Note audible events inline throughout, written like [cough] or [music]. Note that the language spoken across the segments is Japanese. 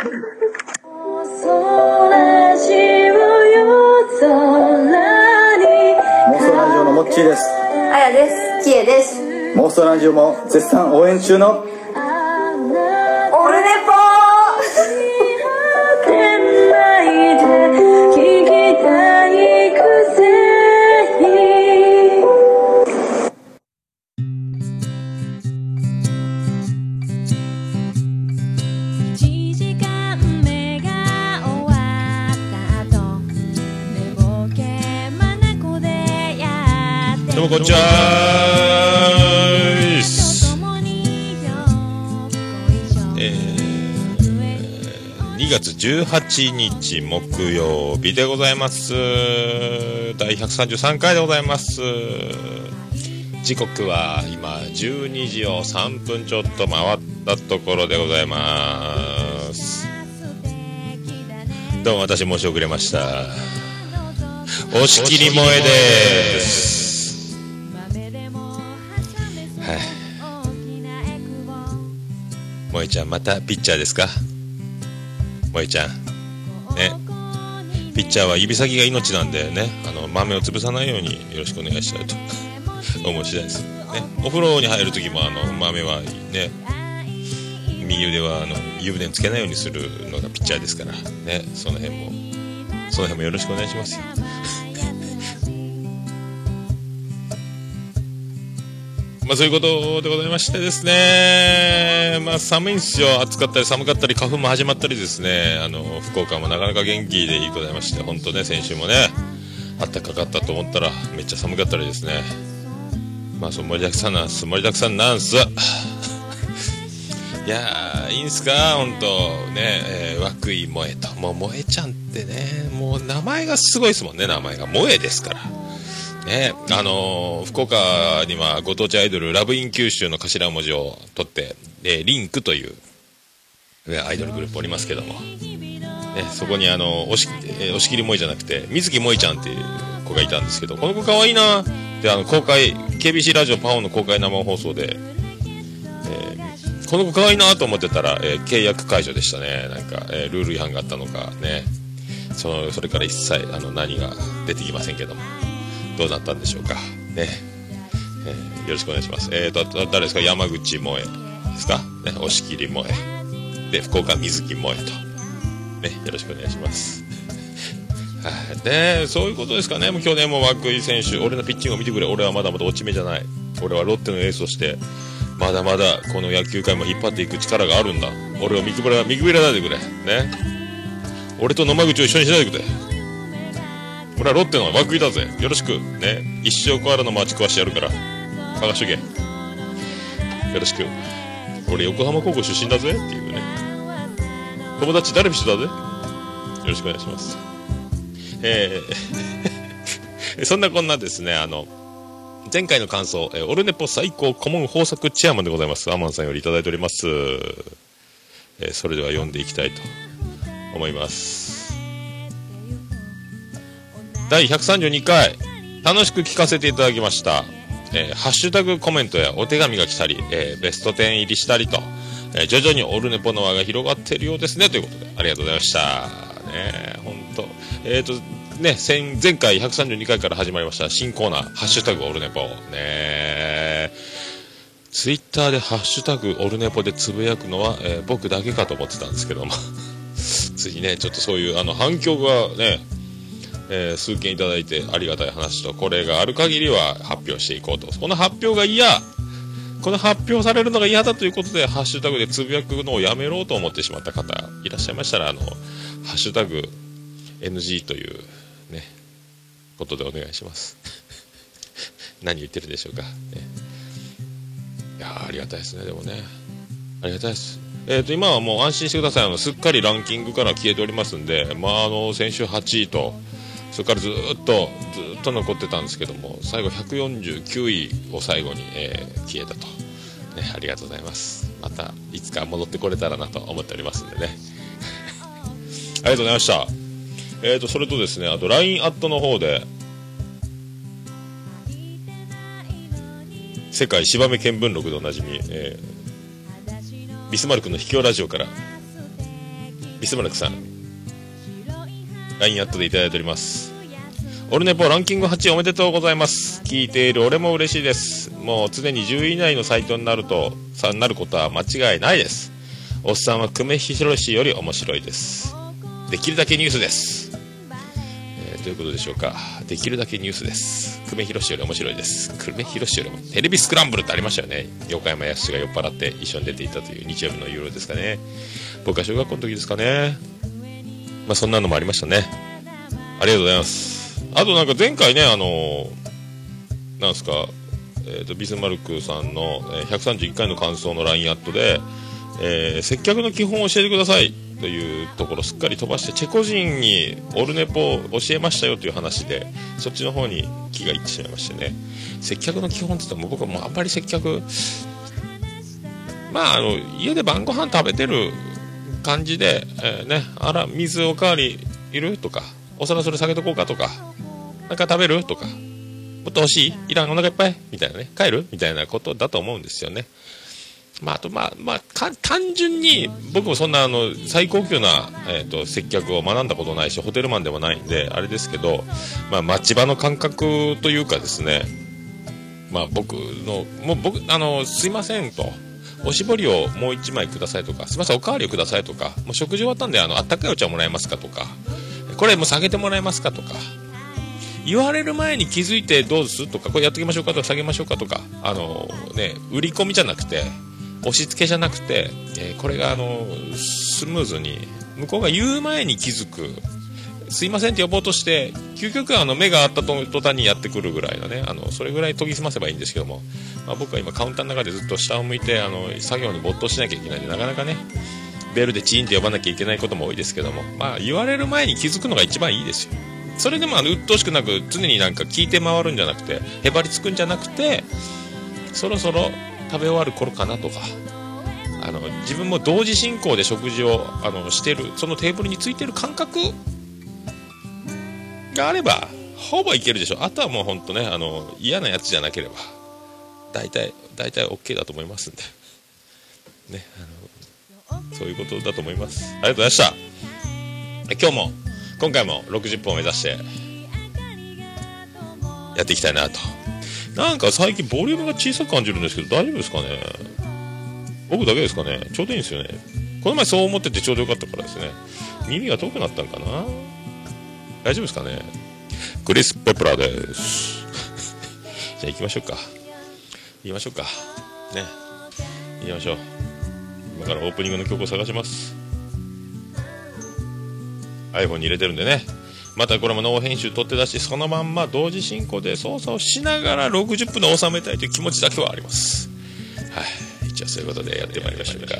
妄想ラジオのモッチーですあやです。きえです。妄想ラジオも絶賛応援中のーす共によっこいしょえー、2月18日木曜日でございます。第133回でございます。時刻は今12時を3分ちょっと回ったところでございます。どうも私申し遅れました。押し切り萌えです。ちゃんまたピッチャーですか？萌えちゃん。ね。ピッチャーは指先が命なんでね。あの豆を潰さないようによろしくお願いしたいと。[laughs] 思う次第です。ね。お風呂に入る時もあの豆はね右腕はあの湯船につけないようにするのがピッチャーですから。ね。その辺もその辺もよろしくお願いしますよまあそういうことでございましてですね、まあ寒いんですよ。暑かったり寒かったり、花粉も始まったりですね、あの、福岡もなかなか元気でございまして、本当ね、先週もね、あったかかったと思ったら、めっちゃ寒かったりですね。まあそう盛りだくさんなんす、盛りだくさんなんす。いやー、いいんすか？本当ね、えー、涌井萌えと。もう萌えちゃんってね、もう名前がすごいですもんね、名前が。萌えですから。ね、あのー福岡にはご当地アイドルラブイン九州の頭文字を取って、えーリンクというアイドルグループおりますけども、ね、そこにあの押し,、え押し切り萌えじゃなくて水木萌えちゃんっていう子がいたんですけどこの子可愛いいな。であの公開 KBC ラジオパオの公開生放送で、えーこの子可愛いいなと思ってたら、えー契約解除でしたね。なんか、えルール違反があったのかね。そのそれから一切あの何が出てきませんけども。どうなったんでしょうか。ね。えーよろしくお願いします。えーと、誰ですか？山口萌えですか？ね、押切萌え。で、福岡水木萌えと。ね、よろしくお願いします。[laughs] はい。で、そういうことですかね。もう去年も涌井選手、俺のピッチングを見てくれ。俺はまだまだ落ち目じゃない。俺はロッテのエースとして、まだまだこの野球界も引っ張っていく力があるんだ。俺を見くびら、見くびらないでくれ。ね。俺と野間口を一緒にしないでくれ。俺はロッテの涌井だぜ。よろしく。ね。一生コアラの街壊してやるから。探しとけ。よろしく。俺横浜高校出身だぜっていうね。友達ダルビッシュだぜ？よろしくお願いします。えーそんなこんなですね、あの、前回の感想、えーオルネポ最高顧問豊作チェアマンでございます。アマンさんよりいただいております。えーそれでは読んでいきたいと思います。第132回、楽しく聞かせていただきました。えーハッシュタグコメントやお手紙が来たり、えーベスト10入りしたりと、えー徐々にオルネポの輪が広がっているようですね、ということで、ありがとうございました。ね本当えっ、と、ね、前回132回から始まりました新コーナー、ハッシュタグオルネポ。ねツイッターでハッシュタグオルネポでつぶやくのは、えー僕だけかと思ってたんですけども、[laughs] ついね、ちょっとそういうあの反響がね、えー数件いただいてありがたい話と、これがある限りは発表していこうと。この発表が嫌この発表されるのが嫌だということで、ハッシュタグでつぶやくのをやめろうと思ってしまった方いらっしゃいましたら、あの、ハッシュタグ NG というね、ことでお願いします。[laughs] 何言ってるでしょうか。ね、いやありがたいですね、でもね。ありがたいです。えっ、と、今はもう安心してください。あの、すっかりランキングから消えておりますんで、まあ、あの、先週8位と、それからずっと、ずっと残ってたんですけども、最後149位を最後に、えー消えたと。ね、ありがとうございます。また、いつか戻ってこれたらなと思っておりますんでね。[laughs] ありがとうございました。えーと、それとですね、あと LINE アットの方で、世界芝目見聞録でおなじみ、えービスマルクの秘境ラジオから、ビスマルクさん LINE アットでいただいておりますオルネポランキング8位おめでとうございます。聞いている俺も嬉しいです。もう常に10位以内のサイトになるとさなることは間違いないです。おっさんは久米宏より面白いです。できるだけニュースです、えーどういうことでしょうか。できるだけニュースです。久米宏より面白いです。久米宏よりもテレビスクランブルってありましたよね。横山やすしが酔っ払って一緒に出ていたという日曜日の夜ですかね。僕は小学校の時ですかね。まあそんなのもありましたね。ありがとうございます。あとなんか前回ねあのーなんすかえー、とビスマルクさんのえー131回の感想の LINE アットで、えー接客の基本を教えてくださいというところすっかり飛ばしてチェコ人にオルネポを教えましたよという話でそっちの方に気がいってしまいましてね。接客の基本って言ったらもう僕はもうあんまり接客まああの家で晩ご飯食べてる感じで、えーねあら水おかわりいる？とか。お皿それ下げとこうかとかなんか食べるとかもっと欲しい？いらんお腹いっぱい？みたいなね。帰る？みたいなことだと思うんですよね。まあ、あと、まあ、まあ、単純に、僕もそんな、あの、最高級な、えっ、と、接客を学んだことないし、ホテルマンでもないんで、あれですけど、まあ、町場の感覚というかですね、まあ、僕の、もう僕、あの、すいませんと、おしぼりをもう一枚くださいとか、すいません、おかわりをくださいとか、もう食事終わったんで、あの、あったかいお茶もらえますかとか、これもう下げてもらえますかとか、言われる前に気づいてどうですとか、これやっておきましょうかとか、下げましょうかとか、あのね、売り込みじゃなくて、押し付けじゃなくて、えこれがあのスムーズに、向こうが言う前に気づく、すいませんって呼ぼうとして、究極あの目があった途端にやってくるぐらいのね、あのそれぐらい研ぎ澄ませばいいんですけども、まあ、僕は今カウンターの中でずっと下を向いて、あの作業に没頭しなきゃいけないんで、なかなかね、ベルでチーンって呼ばなきゃいけないことも多いですけども、まあ、言われる前に気づくのが一番いいですよ。それでもあの鬱陶しくなく常になんか聞いて回るんじゃなくてへばりつくんじゃなくてそろそろ食べ終わる頃かなとかあの自分も同時進行で食事をあのしてるそのテーブルについてる感覚があればほぼいけるでしょあとはもうほんとねあの嫌なやつじゃなければ大体大体 OK だと思いますんで。ねあのそういうことだと思います。ありがとうございました。今日も今回も60分を目指してやっていきたいなと。なんか最近ボリュームが小さく感じるんですけど大丈夫ですかね？僕だけですかね？ちょうどいいんですよね。この前そう思っててちょうどよかったからですね。耳が遠くなったんかな？大丈夫ですかね？クリス・ペプラです。[laughs] じゃあ行きましょうか。行きましょうか。ね。行きましょう。今からオープニングの曲を探します。iPhone に入れてるんでね。またこれもノー編集取って出しそのまんま同時進行で操作をしながら60分で収めたいという気持ちだけはあります。はい。じゃあそういうことでやってまいりましょうか。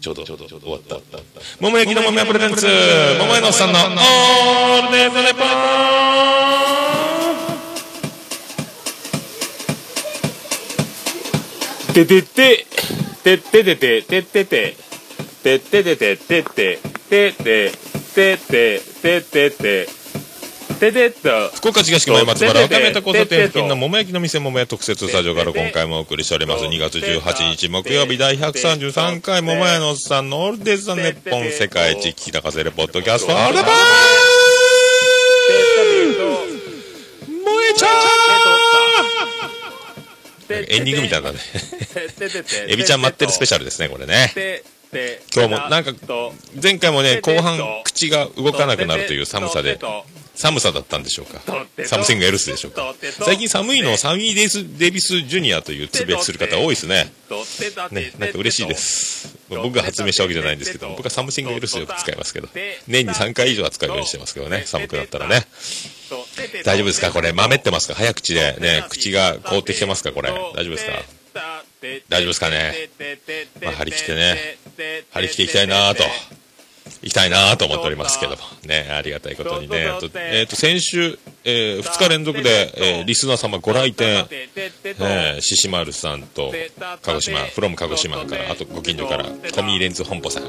ちょうどちょうど終わった。桃焼きの桃屋プレゼンツ桃屋のおっさんのオールデイズレポててて、てっててて、てってて、てっててて、てって、てって、てって、てってて、ててっと。福岡市東区前松原若宮田交差点付近の桃焼きの店桃屋特設スタジオから今回もお送りしております。2月18日木曜日第133回桃屋のおっさんのオールデイズ・ザ・ネッポン世界一聞き流せるポッドキャストアルバー萌えちゃーエンディングみたいなねエビちゃん待ってるスペシャルですねこれね。今日もなんか前回もね後半口が動かなくなるという寒さで。寒さだったんでしょうか。 something else でしょうか。最近寒いのをサミー・デイス・デイビス・ジュニアというつぶやきする方多いですね。ねなんか嬉しいです。僕が発明したわけじゃないんですけど僕は something else よく使いますけど年に3回以上は使うようにしてますけどね寒くなったらね大丈夫ですか？これ。豆ってますか？早口で。ね口が凍ってきてますか？これ。大丈夫ですか？大丈夫ですかね？まあ張り切ってね。張り切っていきたいなと。行きたいなと思っておりますけども。ねありがたいことにね。と,、えー、と先週、え2日連続で、えーリスナー様ご来店。えー、獅子丸さんと鹿児島フロム鹿児島からあとご近所からコミーレンズ本舗さん。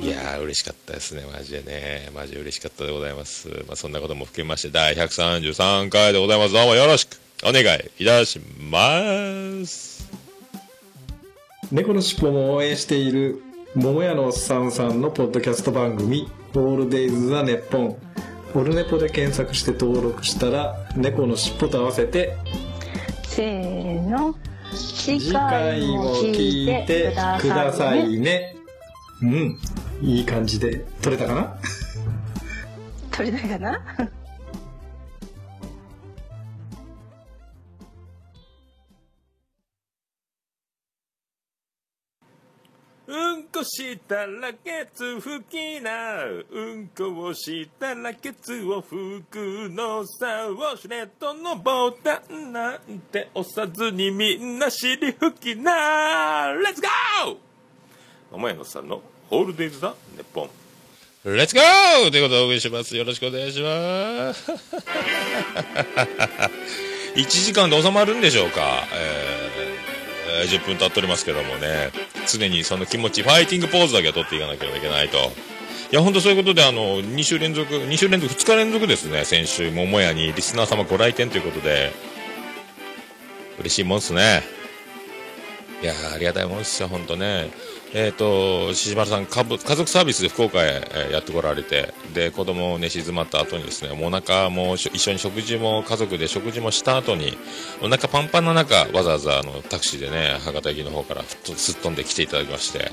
いやー嬉しかったですね。マジでね。マジで嬉しかったでございます、まあ、そんなことも含めまして第133回でございます。どうもよろしく。お願いいたします。猫のしっぽも応援している桃屋のおっさんさんのポッドキャスト番組「オールデイズ・ザ・ネッポン」オルネポで検索して登録したら猫のしっぽと合わせてせーの。次次回も聞いてくださいね。うんいい感じで撮れたかな？[laughs] 取れたかな？うんこしたらケツ拭きなう。んこをしたらケツを拭くのさウォシュレットのボタンなんて押さずにみんな尻拭きな。レッツゴー桃屋のさんのホールデイズだネッポンレッツゴーということでお送りします。よろしくお願いします。1時間で収まるんでしょうか、えーえー10分経っておりますけどもね、常にその気持ち、ファイティングポーズだけは取っていかなければいけないと。いや、ほんとそういうことで、あの、2週連続、2週連続、2日連続ですね、先週、桃屋にリスナー様ご来店ということで、嬉しいもんっすね。いやありがたいもんですよ、ほんとね。えっ、と、獅子丸さん、家族サービスで福岡へ、えーやってこられて、で、子供を寝静まった後にですね、お腹も一緒に食事も、家族で食事もした後に、お腹パンパンの中、わざわざあのタクシーでね、博多駅の方からすっ飛んで来ていただきまして、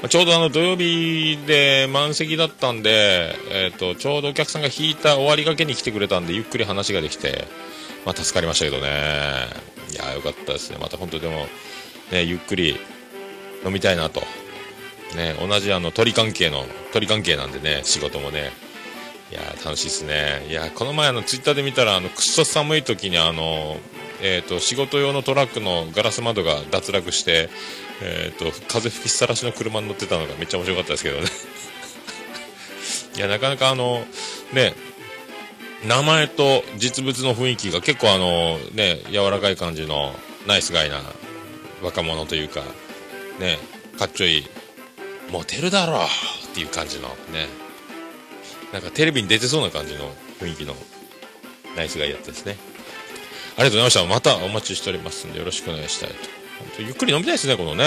まあちょうどあの土曜日で満席だったんで、えっ、と、ちょうどお客さんが引いた終わりがけに来てくれたんで、ゆっくり話ができて、まあ助かりましたけどね。いやーよかったですね。また本当でも、ね、ゆっくり飲みたいなと。ね、同じあの鳥関係の、鳥関係なんでね、仕事もね。いや楽しいですね。いやこの前あのツイッターで見たら、あの、くっそ寒い時にあの、えっ、と、仕事用のトラックのガラス窓が脱落して、えっ、と、風吹きさらしの車に乗ってたのがめっちゃ面白かったですけどね。[laughs] いや、なかなかあの、ね、名前と実物の雰囲気が結構あの、ね、柔らかい感じのナイスガイな若者というか、ね、かっちょいい、モテるだろうっていう感じのね、なんかテレビに出てそうな感じの雰囲気のナイスガイやったですね。ありがとうございました。またお待ちしておりますんでよろしくお願いしたいと。本当ゆっくり飲みたいですね、このね。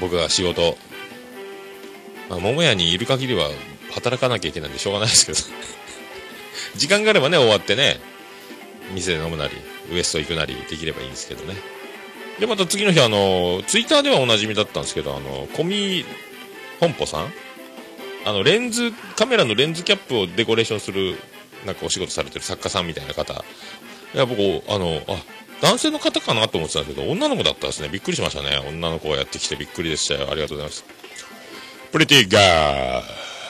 僕が仕事、まあ、桃屋にいる限りは働かなきゃいけないんでしょうがないですけど。時間があればね、終わってね、店で飲むなり、ウエスト行くなりできればいいんですけどね。で、また次の日、あの、ツイッターではおなじみだったんですけど、あの、コミ本舗さん？あの、レンズ、カメラのレンズキャップをデコレーションする、なんかお仕事されてる作家さんみたいな方。いや、僕、あの、あ、男性の方かなと思ってたんですけど、女の子だったんですね。びっくりしましたね。女の子がやってきてびっくりでしたよ。ありがとうございます。 pretty girl。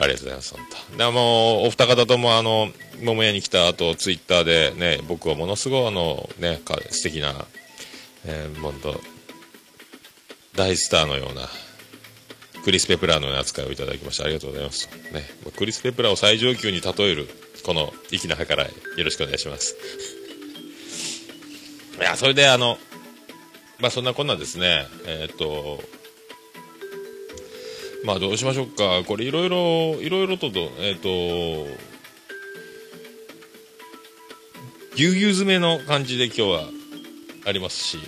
ありがとうございます、本当。で、もう、お二方とも、あの、桃屋に来た後、ツイッターでね、僕はものすごい、あの、ね、か素敵な、えー、本当大スターのような、クリス・ペプラーのような扱いをいただきまして、ありがとうございます。ね、クリス・ペプラーを最上級に例える、この粋な計らい、よろしくお願いします。[laughs] いや、それで、あの、まあ、そんなこんなですね、えーっと、まあどうしましょうか。これいろいろ、いろいろとと、えっ、と、ぎゅうぎゅう詰めの感じで今日はありますし、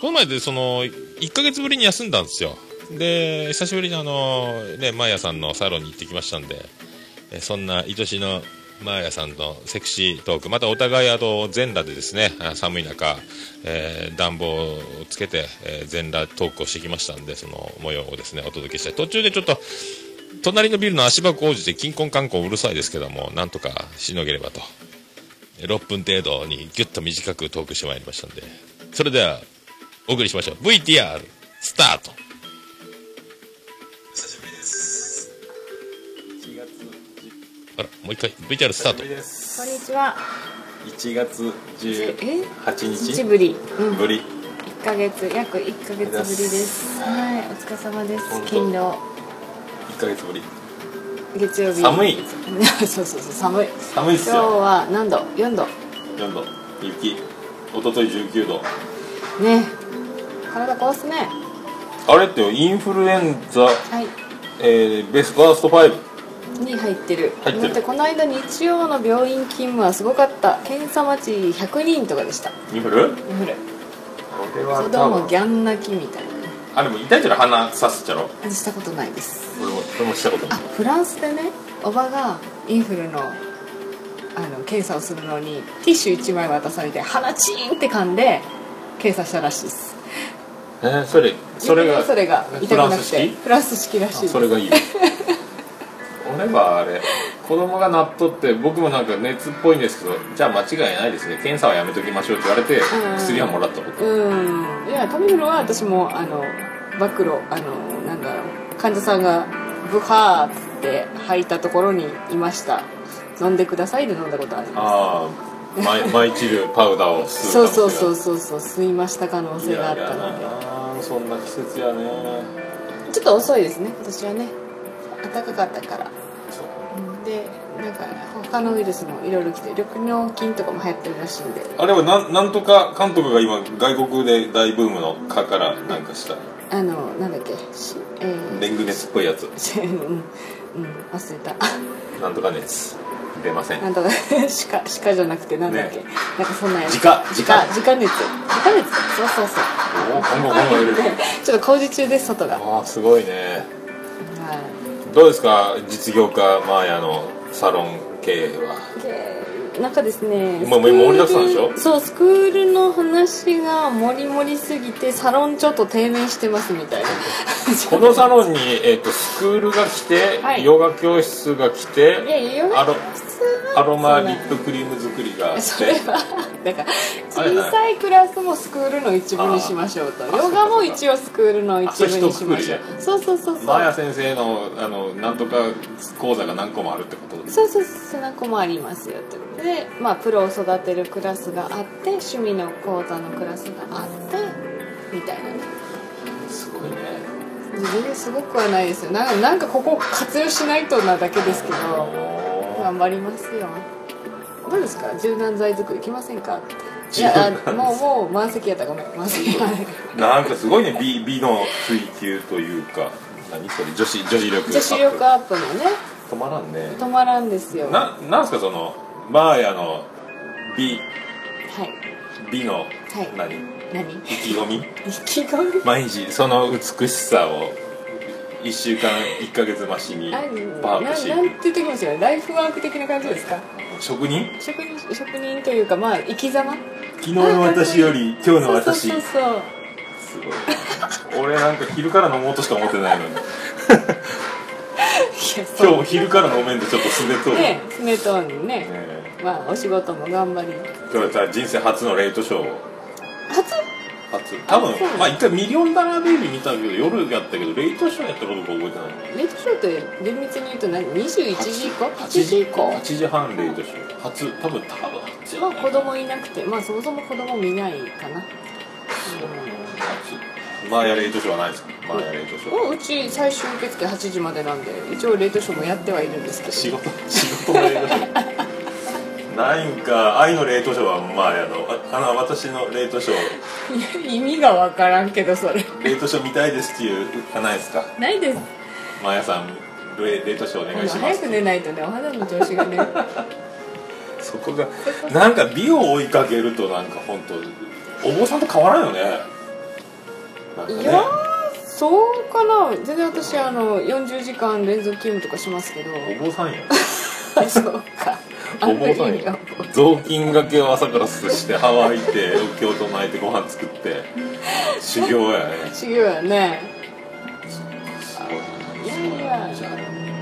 この前でその、1ヶ月ぶりに休んだんですよ。で、久しぶりにあの、ね、マーヤさんのサロンに行ってきましたんで、えそんな愛しのマーヤさんのセクシートーク、またお互いあと全裸でですね、寒い中、えー暖房をつけて、えー全裸トークをしてきましたんで、その模様をですね、お届けしたい。途中でちょっと、隣のビルの足場工事で金婚観光うるさいですけども、なんとかしのげればと。6分程度にギュッと短くトークしてまいりましたんで。それでは、お送りしましょう。VTR、スタート。あら、もう一回、VTR スタート。こんにちは。1月え18日ぶり。うん。ぶり。1ヶ月、約1ヶ月ぶりです。はい、お疲れ様です勤労。1ヶ月ぶり。月曜日。寒い。[laughs] そうそうそう、寒い。寒いっす今日よ。は何度 ?4 度。4度。雪。おととい19度。ね。体壊すね。あれってインフルエンザ、はい。えー、ベストワースト5。に入ってる入ってるだってこの間日曜の病院勤務はすごかった検査待ち100人とかでしたインフル？インフルれ子供ギャン泣きみたいなねあでも痛いじゃろ鼻刺すっちゃろ？あしたことないです。俺も俺もしたことなあいフランスでねおばがインフルのあの検査をするのにティッシュ1枚渡されて鼻チーンって噛んで検査したらしいです。えー、それそれがそれが痛くなくてフランス式？フランス式らしいです。あそれがいい。[laughs] 俺はあれ子供がなっとって僕もなんか熱っぽいんですけどじゃあ間違いないですね。検査はやめときましょうって言われてうん。薬はもらったこと。うん。いやタミフルは私もあの暴露あのなんだろう。患者さんがブハーって吐いたところにいました。飲んでくださいで飲んだことありまああマイマイチルパウダーをす吸そううそう可能性がそうそうそう吸いました可能性があったので。なそんな季節やね。ちょっと遅いですね。今年はね暖かかったからでなんか他のウイルスもいろいろ来て緑尿菌とかも流行ってるらしいんで。あれはなんなんとか監督が今外国で大ブームの「か」からなんかした。あのなんだっけしえー。デング熱っぽいやつ。[laughs] うんうん忘れた。[laughs] なんとか熱出ません。なんとか [laughs] 鹿鹿じゃなくてなんだっけ、ね。なんかそんなやつ。自家自家。自家熱。自家熱。そうそうそう。お今後今後入れる。ちょっと工事中です外が。はああすごいね。いどうですか実業家マーヤのサロン経営は？なんかですねまあ盛りだくさんでしょ？そうスクールの話が盛り盛りすぎてサロンちょっと低迷してますみたいな。[laughs] このサロンに、えー、とスクールが来て、はい。ヨガ教室が来ていやいやヨガアロ室アロマリップクリーム作りがあって。それはだから小さいクラスもスクールの一部にしましょうと。ヨガも一応スクールの一部にしましょあうそうそうそうそう。マーヤ先生のあのなんとか講座が何個もあるってことそうそうそう何個もありますよということで、まあ、プロを育てるクラスがあって趣味の講座のクラスがあってみたいなね。すごいね。全然すごくはないですよ。なんなんかここ活用しないとなだけですけど頑張りますよ。どうですか？柔軟剤作り来ませんか？いやあもうもう満席やったごめん。満席やな [laughs] んかすごいね美美の追求というか。何それ？女子女子力女子力アップのね。止まらんね。止まらんですよ。はななんすかそのマーヤの美。い。美の、はい。何？何？意気込み？意気込み？毎日その美しさを1週間1ヶ月増しにあパワーアップし。ななんて言ってきますよライフワーク的な感じですか？職人？職人職人というかまあ生き様？昨日の私より今日の私。そうそうそうすごい。俺なんか昼から飲もうとしか思ってないのに。今日昼から飲めんでちょっとすねとる。ねねスネトーンにねえまあお仕事も頑張り。今日は人生初のレイトショーを。初？初。多分まあ一回ミリオンダラーベイビー見たけど夜やったけどレイトショーやったことか覚えてない。レイトショーって厳密に言うと何？21時以降？8 8時以降？8時半レイトショー。初。多分多分8時。は子供いなくて。まあそもそも子供見ないかな。マーヤレイトショーはないですか？マーヤレイトショー。ううち最終受付8時までなんで一応レイトショーもやってはいるんですけど。仕事仕事のレイトショーないんか愛のレイトショーはマーヤの。ああの私のレイトショー。い [laughs] や意味がわからんけどそれ。レイトショー見たいですっていうあないですか？ないです。マーヤさんレイレイトショーおあ願いします。の早く寝ないとねお肌の調子がね。[laughs] そこがなんか美を追いかけるとなんか本当お坊さんと変わらんよね。ね。いやーそうかな。全然私あの40時間連続勤務とかしますけど。お坊さんや [laughs] そうか。あお坊さんや雑巾がけを朝からすして歯磨いてお経唱えてご飯作って修行やね。修行やね。すごいいやいやじゃあ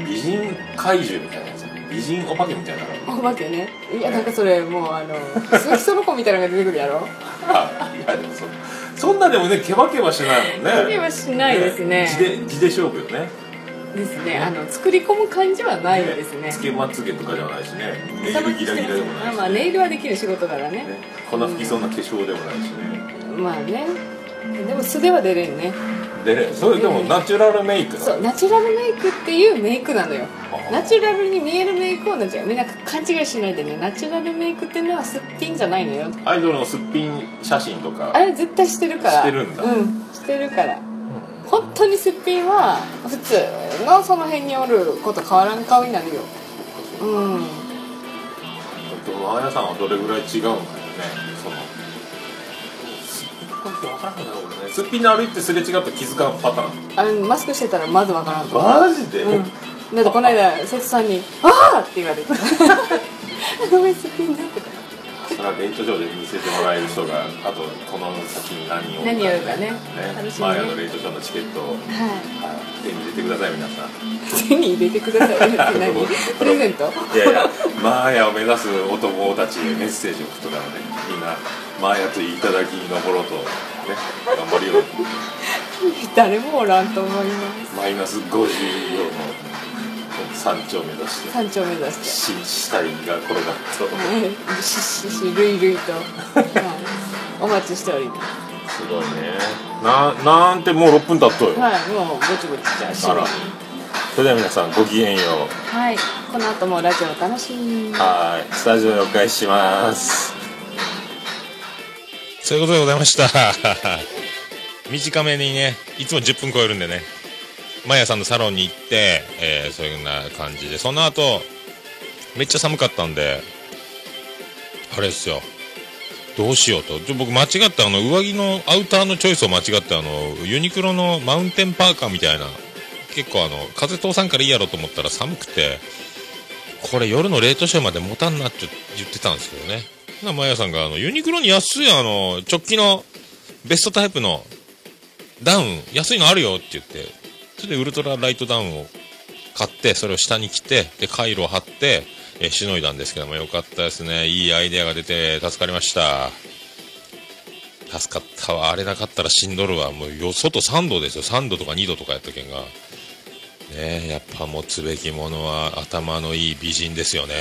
美人怪獣みたいなやつ美人お化けみたいなのお化けね。いやなんかそれもうあの鈴木その子みたいなのが出てくるやろ。[laughs] あいやでもそそんなでもねケバケバしないもんね。ケバケバしないですね地で地で勝負よねですね。あの作り込む感じはないですね。つけまつげとかではないしね。ネイルギラギラでもないし、あまあネイルはできる仕事柄ね。ね、粉吹きそうな化粧でもないしね、まあね。でも素では出れんね。でねそれでもナチュラルメイクそうナチュラルメイクっていうメイクなのよ。あナチュラルに見えるメイクをナチュラルみんな勘違いしないでね。ナチュラルメイクっていうのはすっぴんじゃないのよ。アイドルのすっぴん写真とか。あれ絶対してるから。してるんだ。うん。してるから本当にすっぴんは普通のその辺におること変わらん顔になるよ。うん。あやさんはどれぐらい違うんだよねその。すっぴんで歩いてすれ違ったら気づかんパターン。あのマスクしてたらまずわからん。とマジで、うん。だってこの間瀬戸さんに「ああ!」って言われて「ごめんすっぴんだ」とかそれはレイトショーで見せてもらえる人があとこの先に何を何やるかね。ねマーヤのレイトショーのチケットを、ははい手に入れてください皆さん。い手に入れてくださいプレゼント？いやいやマーヤを目指す男たちへメッセージを送っとからね。みんなマーヤといただきに登ろうとね頑張るよう。に [laughs] 誰もおらんと思います。マイナス50秒の山頂を目指して山頂目指して死死体が転がっと。はいしししるいるいと、はい、お待ちしております。すごいね。ななんてもう6分経っとよ、はい。もうぼちぼちじゃあ締めにそれでは皆さんごきげんよう。はい。この後もラジオお楽しみ。にはい。スタジオにお返しします。そういうことでございました。[laughs] 短めにね、いつも10分超えるんでね、マヤさんのサロンに行って、えーそういうな感じで、その後、めっちゃ寒かったんで、あれですよ、どうしようと。僕間違ったあの、上着のアウターのチョイスを間違って、あの、ユニクロのマウンテンパーカーみたいな、結構あの、風通さんからいいやろと思ったら寒くて、これ夜の冷凍ショーまで持たんなって言ってたんですけどね。な、マヤさんが、あの、ユニクロに安い、あの、直帰のベストタイプのダウン、安いのあるよって言って、それでウルトラライトダウンを買って、それを下に着て、で、回路を貼って、えしのいだんですけども、よかったですね。いいアイデアが出て、助かりました。助かったわ。あれなかったらしんどるわ。もうよ、外3度ですよ。3度とか2度とかやったけんが。ねえやっぱ持つべきものは頭のいい美人ですよね。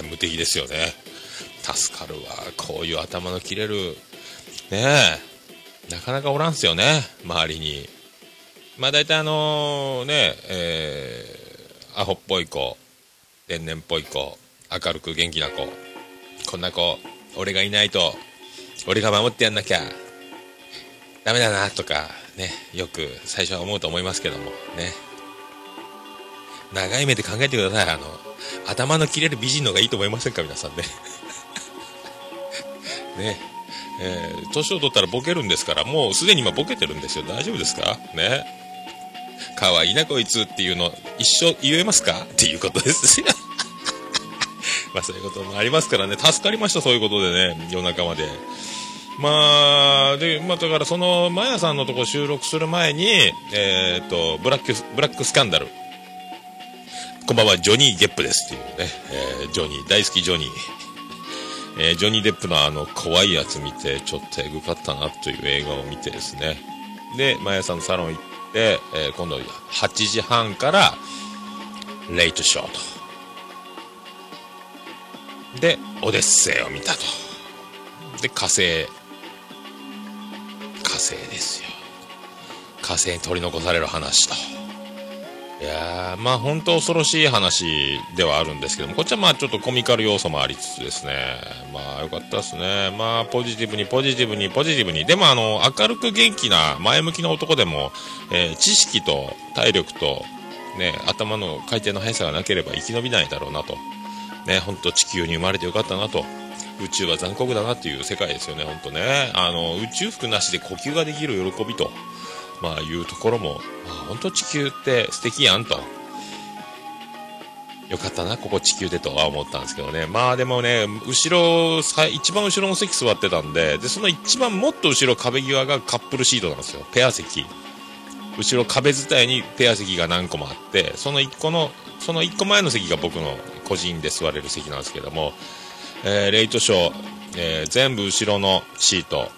え無敵ですよね。助かるわ。こういう頭の切れる、ねえ、なかなかおらんすよね。周りに。まあ大体あのね、えーアホっぽい子、天然っぽい子、明るく元気な子、こんな子、俺がいないと、俺が守ってやんなきゃ、ダメだな、とか、ね、よく最初は思うと思いますけども、ね。長い目で考えてください。あの、頭の切れる美人の方がいいと思いませんか、皆さんね。[laughs] ね。えー年を取ったらボケるんですから、もうすでに今ボケてるんですよ。大丈夫ですか？ね。可愛いなこいつっていうの一生言えますか？[laughs] っていうことです。[laughs] まあそういうこともありますからね、助かりました、そういうことでね、夜中まで。まあ、で、まあだからその、マヤさんのとこ収録する前に、えーっと、ブラック、ブラックスキャンダル。こんばんは、ジョニー・ゲップですっていうね、えージョニー、大好きジョニー。えージョニー・デップのあの怖いやつ見て、ちょっとエグかったなという映画を見てですね。で、マヤさんのサロン行っで、えー今度8時半から、レイトショーと。で、オデッセイを見たと。で、火星。火星ですよ。火星に取り残される話と。いやー、まあ本当恐ろしい話ではあるんですけども、こっちはまあちょっとコミカル要素もありつつですね、まあよかったですね。まあポジティブにポジティブにポジティブに。でもあの、明るく元気な前向きな男でも、えー知識と体力と、ね、頭の回転の速さがなければ生き延びないだろうなと。ね、本当地球に生まれてよかったなと。宇宙は残酷だなっていう世界ですよね、本当ね。あの、宇宙服なしで呼吸ができる喜びと。まあいうところも、まあ、本当地球って素敵やんと。よかったな、ここ地球でとは思ったんですけどね。まあでもね、後ろ、一番後ろの席座ってたんで、で、その一番もっと後ろ壁際がカップルシートなんですよ。ペア席。後ろ壁伝いにペア席が何個もあって、その一個の、その一個前の席が僕の個人で座れる席なんですけども、えーレイトショー、えー全部後ろのシート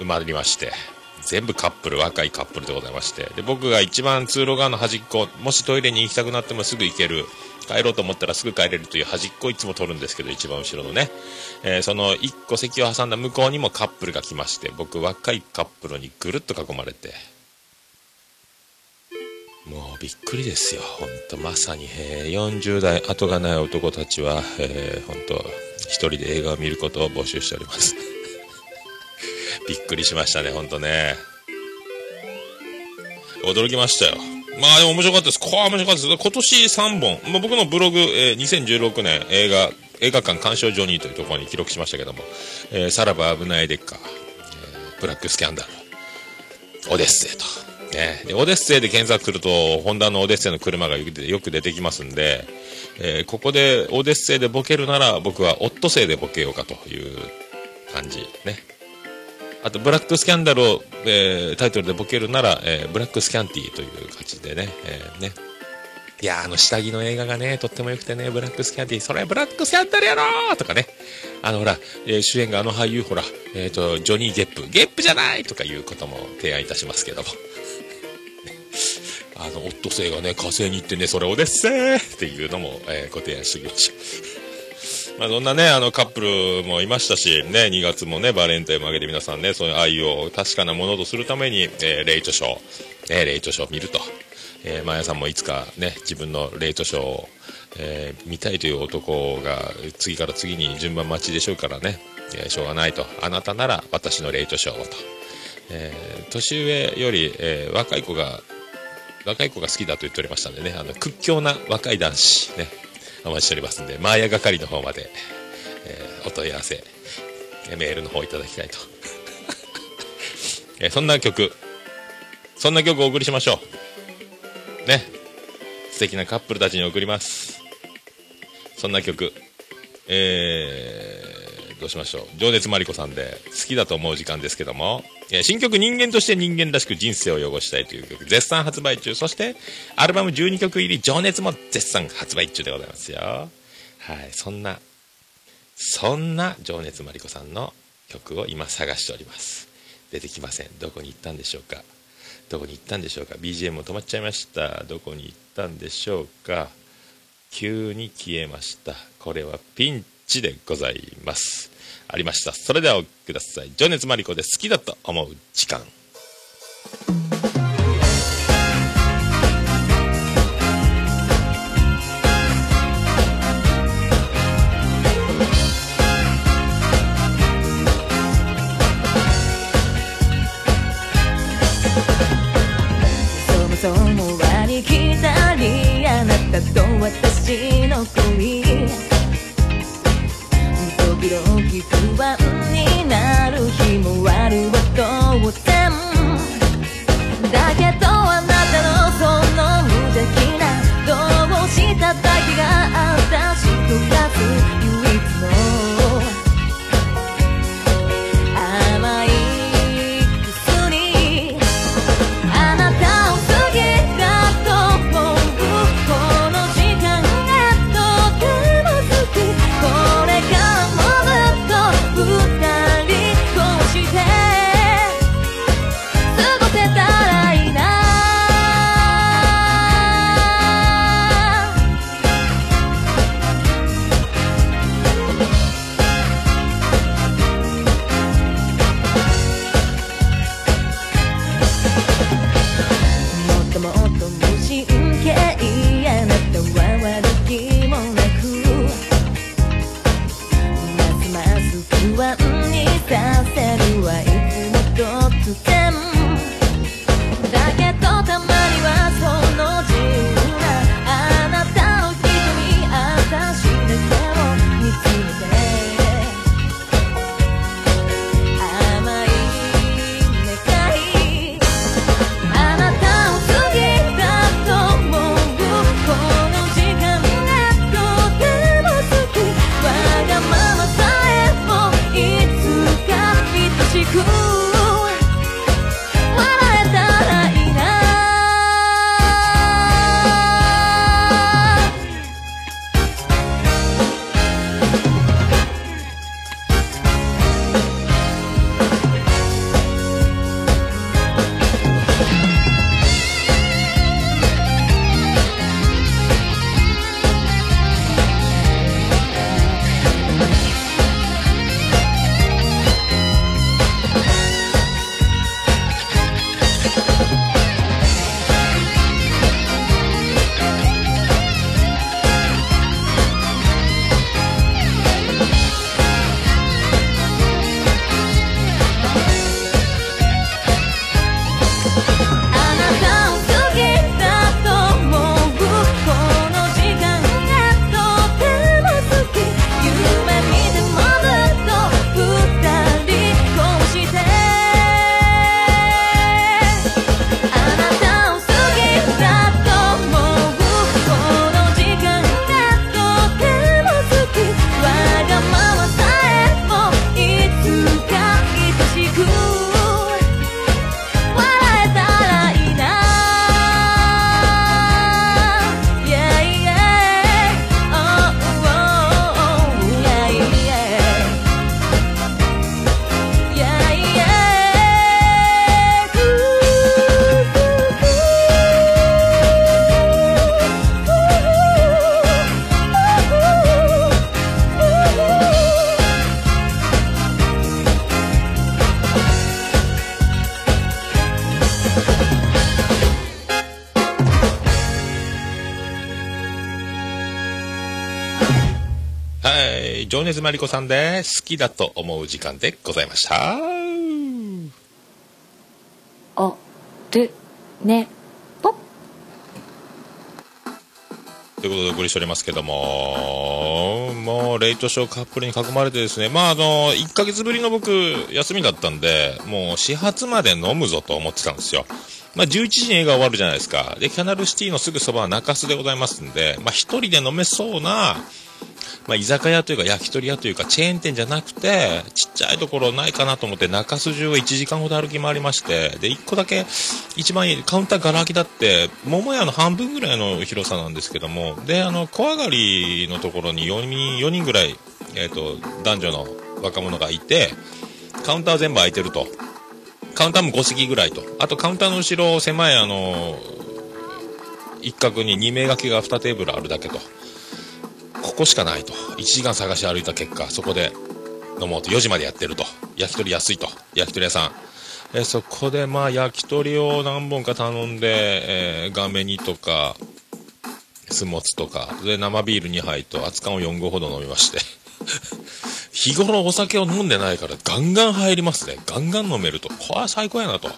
埋まりまして、全部カップル、若いカップルでございまして。で、僕が一番通路側の端っこ、もしトイレに行きたくなってもすぐ行ける、帰ろうと思ったらすぐ帰れるという端っこをいつも取るんですけど、一番後ろのね。えーその一個席を挟んだ向こうにもカップルが来まして、僕若いカップルにぐるっと囲まれて、もうびっくりですよ。ほんと、まさに、えー40代後がない男たちは、えー、ほんと、一人で映画を見ることを募集しております。びっくりしましたね、ほんとね。驚きましたよ。まあでも面白かったです。これは面白かったです。今年3本、まあ、僕のブログ、えー2016年映画、映画館鑑賞ジョニーというところに記録しましたけども、えーさらば危ないでっか、えーブラックスキャンダル、オデッセイと。ね、でオデッセイで検索すると、ホンダのオデッセイの車がよく出てきますんで、えーここでオデッセイでボケるなら、僕はオットセイでボケようかという感じね。あと、ブラックスキャンダルを、えータイトルでボケるなら、えーブラックスキャンティという感じでね、えーね。いやあの下着の映画がね、とっても良くてね、ブラックスキャンティ、それブラックスキャンダルやろーとかね。あのほら、えー主演があの俳優ほら、えっ、と、ジョニー・ゲップ、ゲップじゃないとかいうことも提案いたしますけども。[laughs] あの、オットセイがね、火星に行ってね、それをですせーっていうのも、えーご提案しておきましょう。まあ、そんなね、あの、カップルもいましたし、ね、2月もね、バレンタインもあげて皆さんね、そういう愛を確かなものとするために、えーレイトショー、ね、レイトショーを見ると。えー、マヤさんもいつかね、自分のレイトショーを、えー見たいという男が次から次に順番待ちでしょうからね、えーしょうがないと。あなたなら私のレイトショーをと。えー年上より、えー若い子が、若い子が好きだと言っておりましたんでね、あの、屈強な若い男子、ね、お待ちしておりますんで、マーヤ係の方まで、えーお問い合わせ、メールの方いただきたいと。[laughs] えーそんな曲、そんな曲をお送りしましょう。ね。素敵なカップルたちに送ります。そんな曲、えー、どうしましょう。情熱マリコさんで、好きだと思う時間ですけども、え新曲人間として人間らしく人生を汚したいという曲、絶賛発売中。そして、アルバム12曲入り、情熱も絶賛発売中でございますよ。はい、そんな、そんな情熱マリコさんの曲を今探しております。出てきません。どこに行ったんでしょうか。どこに行ったんでしょうか BGM も止まっちゃいましたどこに行ったんでしょうか急に消えましたこれはピンチでございます。ありました。それではお聴きください。情熱マリコで好きだと思う時間。情熱マリコさんで好きだと思う時間でございました。おるねぽということでお送りしておりますけども、もう、レイトショーカップルに囲まれてですね、まあ、あの、1ヶ月ぶりの僕、休みだったんで、もう、始発まで飲むぞと思ってたんですよ。まあ、11時に映画終わるじゃないですか。で、キャナルシティのすぐそばは中洲でございますんで、まあ、一人で飲めそうな、まあ、居酒屋というか焼き鳥屋というかチェーン店じゃなくて、ちっちゃいところないかなと思って中洲中を1時間ほど歩き回りまして、で、1個だけ一番いいカウンターガラ空きだって、桃屋の半分ぐらいの広さなんですけども、で、あの、小上がりのところに4人、4人ぐらい、えっ、と、男女の若者がいて、カウンター全部空いてると。カウンターも5席ぐらいと。あとカウンターの後ろ、狭いあの、一角に2名掛けが2テーブルあるだけと。ここしかないと。1時間探し歩いた結果、そこで飲もうと。4時までやってると。焼き鳥安いと。焼き鳥屋さん。えそこでまあ焼き鳥を何本か頼んで、えー、ガメ煮とか、スモツとか、で生ビール2杯と熱燗を4合ほど飲みまして。[laughs] 日頃お酒を飲んでないからガンガン入りますね。ガンガン飲めると。これは最高やなと。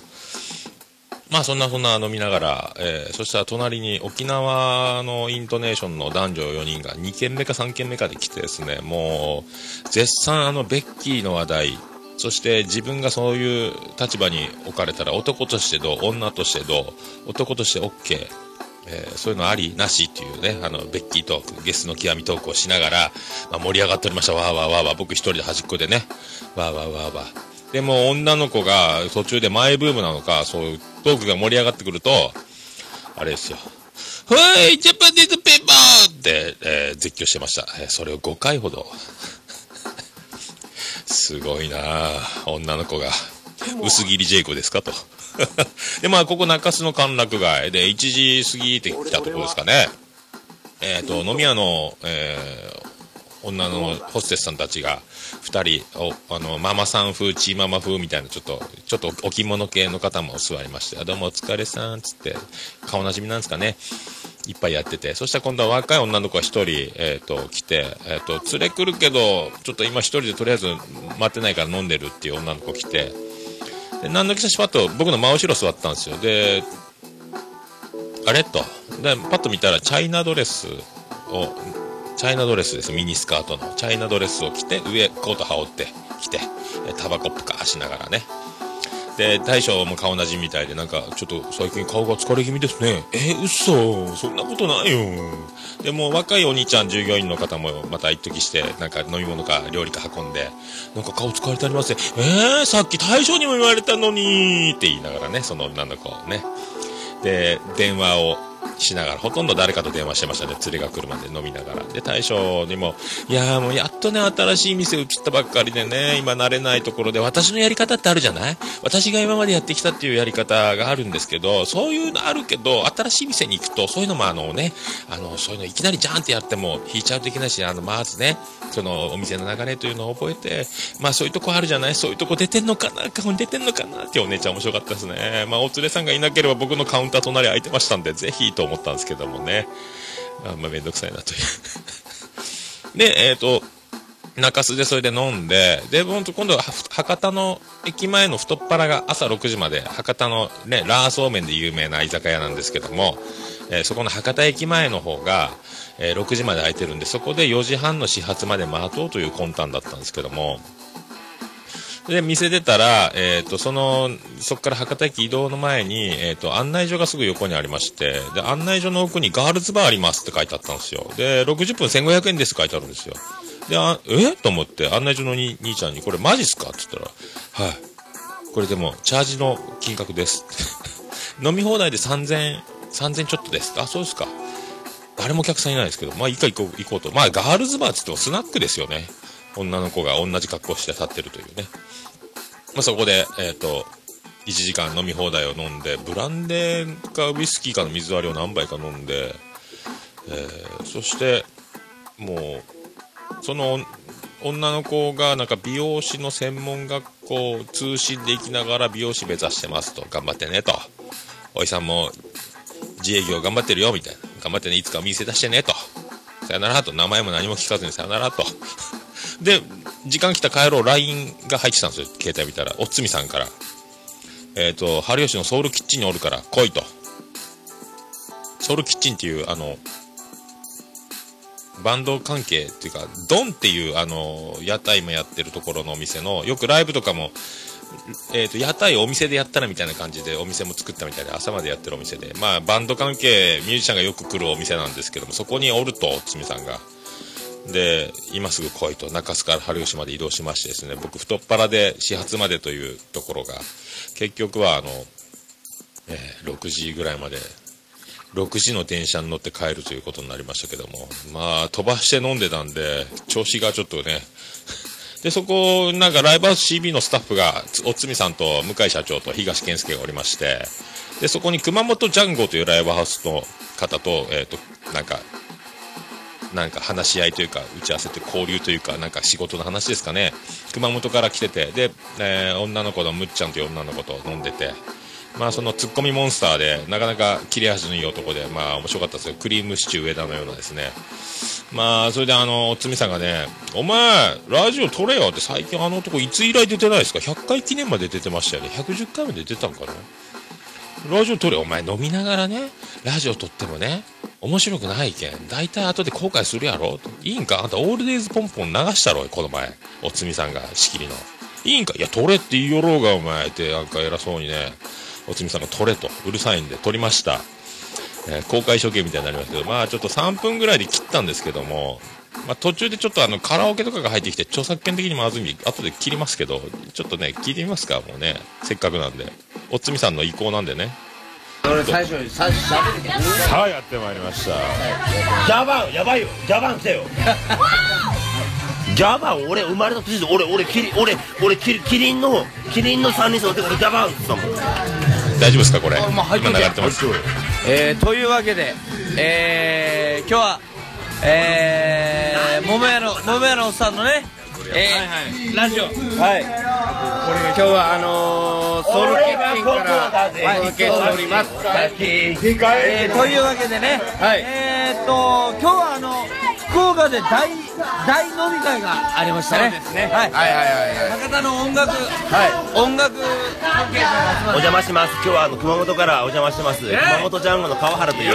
まあそんなそんな飲みながら、えーそしたら隣に沖縄のイントネーションの男女4人が2軒目か3軒目かで来てですね、もう絶賛あのベッキーの話題、そして自分がそういう立場に置かれたら男としてどう、女としてどう、男として OK、えーそういうのありなしっていうね、あの、ベッキートーク、ゲスの極みトークをしながら、まあ、盛り上がっておりました。わーわーわーわー、僕一人で端っこでね、わーわーわーわー。でも女の子が途中でマイブームなのか、そういうトークが盛り上がってくると、あれですよ。はい、ジャパニーズペーパーって、えー絶叫してました。えーそれを5回ほど。すごいなあ女の子が。薄切りジェイコですかと。[laughs] で、まあ、ここ中洲の歓楽街で1時過ぎてきたところですかね。えっ、と、飲み屋の、えー女のホステスさんたちが2人おあのママさん風チーママ風みたいなちょっとちょっとお着物系の方も座りましてあどうもお疲れさんっつって顔なじみなんですかね。いっぱいやってて。そしたら今度は若い女の子が1人、えー、と来て、えー、と連れ来るけどちょっと今1人でとりあえず待ってないから飲んでるっていう女の子来てで何の気さしパッと僕の真後ろ座ったんですよ。であれ？と。でパッと見たらチャイナドレスをチャイナドレスです。ミニスカートの。チャイナドレスを着て上コート羽織って着てタバコプカーしながらね。で大将も顔なじみみたいでなんかちょっと最近顔が疲れ気味ですね。えー、嘘。そんなことないよ。でも若いお兄ちゃん従業員の方もまた一時してなんか飲み物か料理か運んでなんか顔疲れてありますね。えー、さっき大将にも言われたのにって言いながらねその女の子をね。で電話をしながらほとんど誰かと電話してましたね。連れが来るまで飲みながら。で大将にも「いやーもうやっとね新しい店移ったばっかりでね今慣れないところで私のやり方ってあるじゃない？私が今までやってきたっていうやり方があるんですけどそういうのあるけど新しい店に行くとそういうのもあのねあのそういうのいきなりジャーンってやっても引いちゃうといけないしあのまずねそのお店の流れというのを覚えてまあそういうとこあるじゃない？そういうとこ出てんのかな？顔に出てんのかな？ってお姉ちゃん面白かったですね。まあお連れさんがいなければ僕のカウンター隣空いてましたんでぜひと思ったんですけどもね。あんまあめんどくさいなという。[laughs] でえっ、と中洲でそれで飲んで、で、ほんと今度はは博多の駅前の太っ腹が朝6時まで、博多のね、ラーそうめんで有名な居酒屋なんですけども、えーそこの博多駅前の方が、えー6時まで空いてるんで、そこで4時半の始発まで待とうという魂胆だったんですけども、で、店出たら、えっ、と、その、そこから博多駅移動の前に、えっ、と、案内所がすぐ横にありまして、で、案内所の奥にガールズバーありますって書いてあったんですよ。で、60分1500円ですって書いてあるんですよ。で、あえ？と思って、案内所の兄ちゃんに、これマジっすか？って言ったら、はい。これでも、チャージの金額です。[laughs] 飲み放題で3000、3000ちょっとです。あ、そうですか。誰もお客さんいないですけど、まあ、いいか行こう、行こうと。まあ、ガールズバーって言ってもスナックですよね。女の子が同じ格好して立ってるというね。まあ、そこで、えっ、と、1時間飲み放題を飲んで、ブランデーかウイスキーかの水割りを何杯か飲んで、えーそして、もう、その女の子がなんか美容師の専門学校通信で行きながら美容師目指してますと。頑張ってねと。おいさんも自営業頑張ってるよみたいな。頑張ってねいつかお店出してねと。さよならと。名前も何も聞かずにさよならと。で、時間来た帰ろう、LINE が入ってたんですよ、携帯見たら。おつみさんから。えっ、と、春吉のソウルキッチンにおるから来いと。ソウルキッチンっていう、あの、バンド関係っていうか、ドンっていう、あの、屋台もやってるところのお店の、よくライブとかも、えっ、と、屋台お店でやったらみたいな感じで、お店も作ったみたいで、朝までやってるお店で、まあ、バンド関係、ミュージシャンがよく来るお店なんですけども、そこにおると、つみさんが。で、今すぐ来いと、中洲から春吉まで移動しましてですね、僕、太っ腹で始発までというところが、結局は、あの、えー6時ぐらいまで、6時の電車に乗って帰るということになりましたけども、まあ、飛ばして飲んでたんで、調子がちょっとね、[laughs] で、そこ、なんかライブハウス CB のスタッフが、おつみさんと向井社長と東健介がおりまして、で、そこに熊本ジャンゴというライブハウスの方と、えっ、と、なんか、なんか話し合いというか、打ち合わせと交流というか、なんか仕事の話ですかね。熊本から来てて、で、えー女の子のむっちゃんという女の子と飲んでて、まあそのツッコミモンスターで、なかなか切れ味のいい男で、まあ面白かったですよ。クリームシチュー上田のようなですね。まあ、それであの、おつみさんがね、お前、ラジオ撮れよって最近あの男いつ以来出てないですか ?100 回記念まで出てましたよね。110回まで出たんかな？ラジオ撮れ。お前飲みながらね、ラジオ撮ってもね、面白くないけん。大体後で後悔するやろいいんか？あんたオールデイズポンポン流したろこの前。おつみさんが仕切りの。いいんか？いや、撮れって言いよろうが、お前って、なんか偉そうにね、おつみさんが撮れと、うるさいんで撮りました。えー公開処刑みたいになりますけど、まあちょっと3分ぐらいで切ったんですけども、まあ途中でちょっとあのカラオケとかが入ってきて、著作権的にまずいんで、後で切りますけど、ちょっとね、聞いてみますか、もうね、せっかくなんで。おつみさんの意向なんでね。俺最初に最初喋るけどさあやってまいりました。ジャバンやばいよジャバン来たよジャバン俺生まれた年で俺俺キリ俺俺キリキリンのキリンの3人乗って俺ジャバンって言ってたもん大丈夫ですか、これ？まあ今流れてます。えー、というわけで、えー、今日は、えー、桃屋の、桃屋のおっさんのね、えーラジオ、はい、今日はあのー、ソウルキッチンからお届けしております。えー、というわけでね、えーっと、今日はあの、福岡で大、大飲み会がありましたね。そうですね。はい。はいはいはい、博多の音楽、音楽関係者が集まお邪魔します。今日はあの熊本からお邪魔してます。熊本ジャンゴの川原という、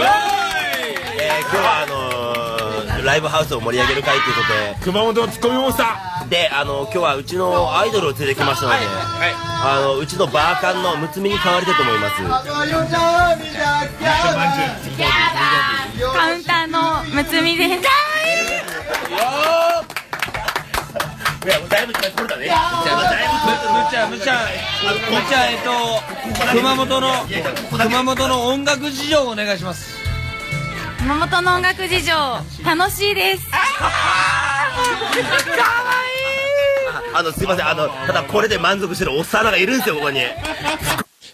えー今日はあのーライブハウスを盛り上げる会ということで。熊本のツッコミモンスタであの今日はうちのアイドルを連れてきましたので、あのうちのバーカンのむつみに変わりたいと思います。カウンターのむつみです。いやだいぶ取れたね。むちゃむちゃむちゃえっと熊本の熊本の音楽事情をお願いします熊本の音楽事情楽しいですあのすいませんあのただこれで満足してるおっさんがいるんですよここに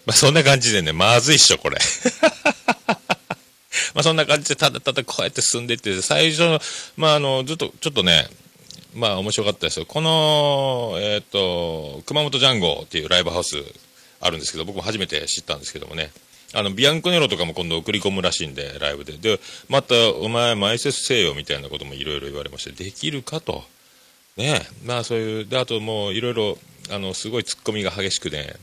まあそんな感じでね、まずいっしょ、これ。[laughs] まあそんな感じで、ただただこうやって進んでいって、最初の、まああの、ずっと、ちょっとね、まあ面白かったですよ。この、えっ、と、熊本ジャンゴっていうライブハウスあるんですけど、僕も初めて知ったんですけどもね。あの、ビアンコネロとかも今度送り込むらしいんで、ライブで。で、また、お前、前説せよみたいなこともいろいろ言われまして、できるかと。ねまあそういう、で、あともういろいろ、あの、すごい突っ込みが激しくね、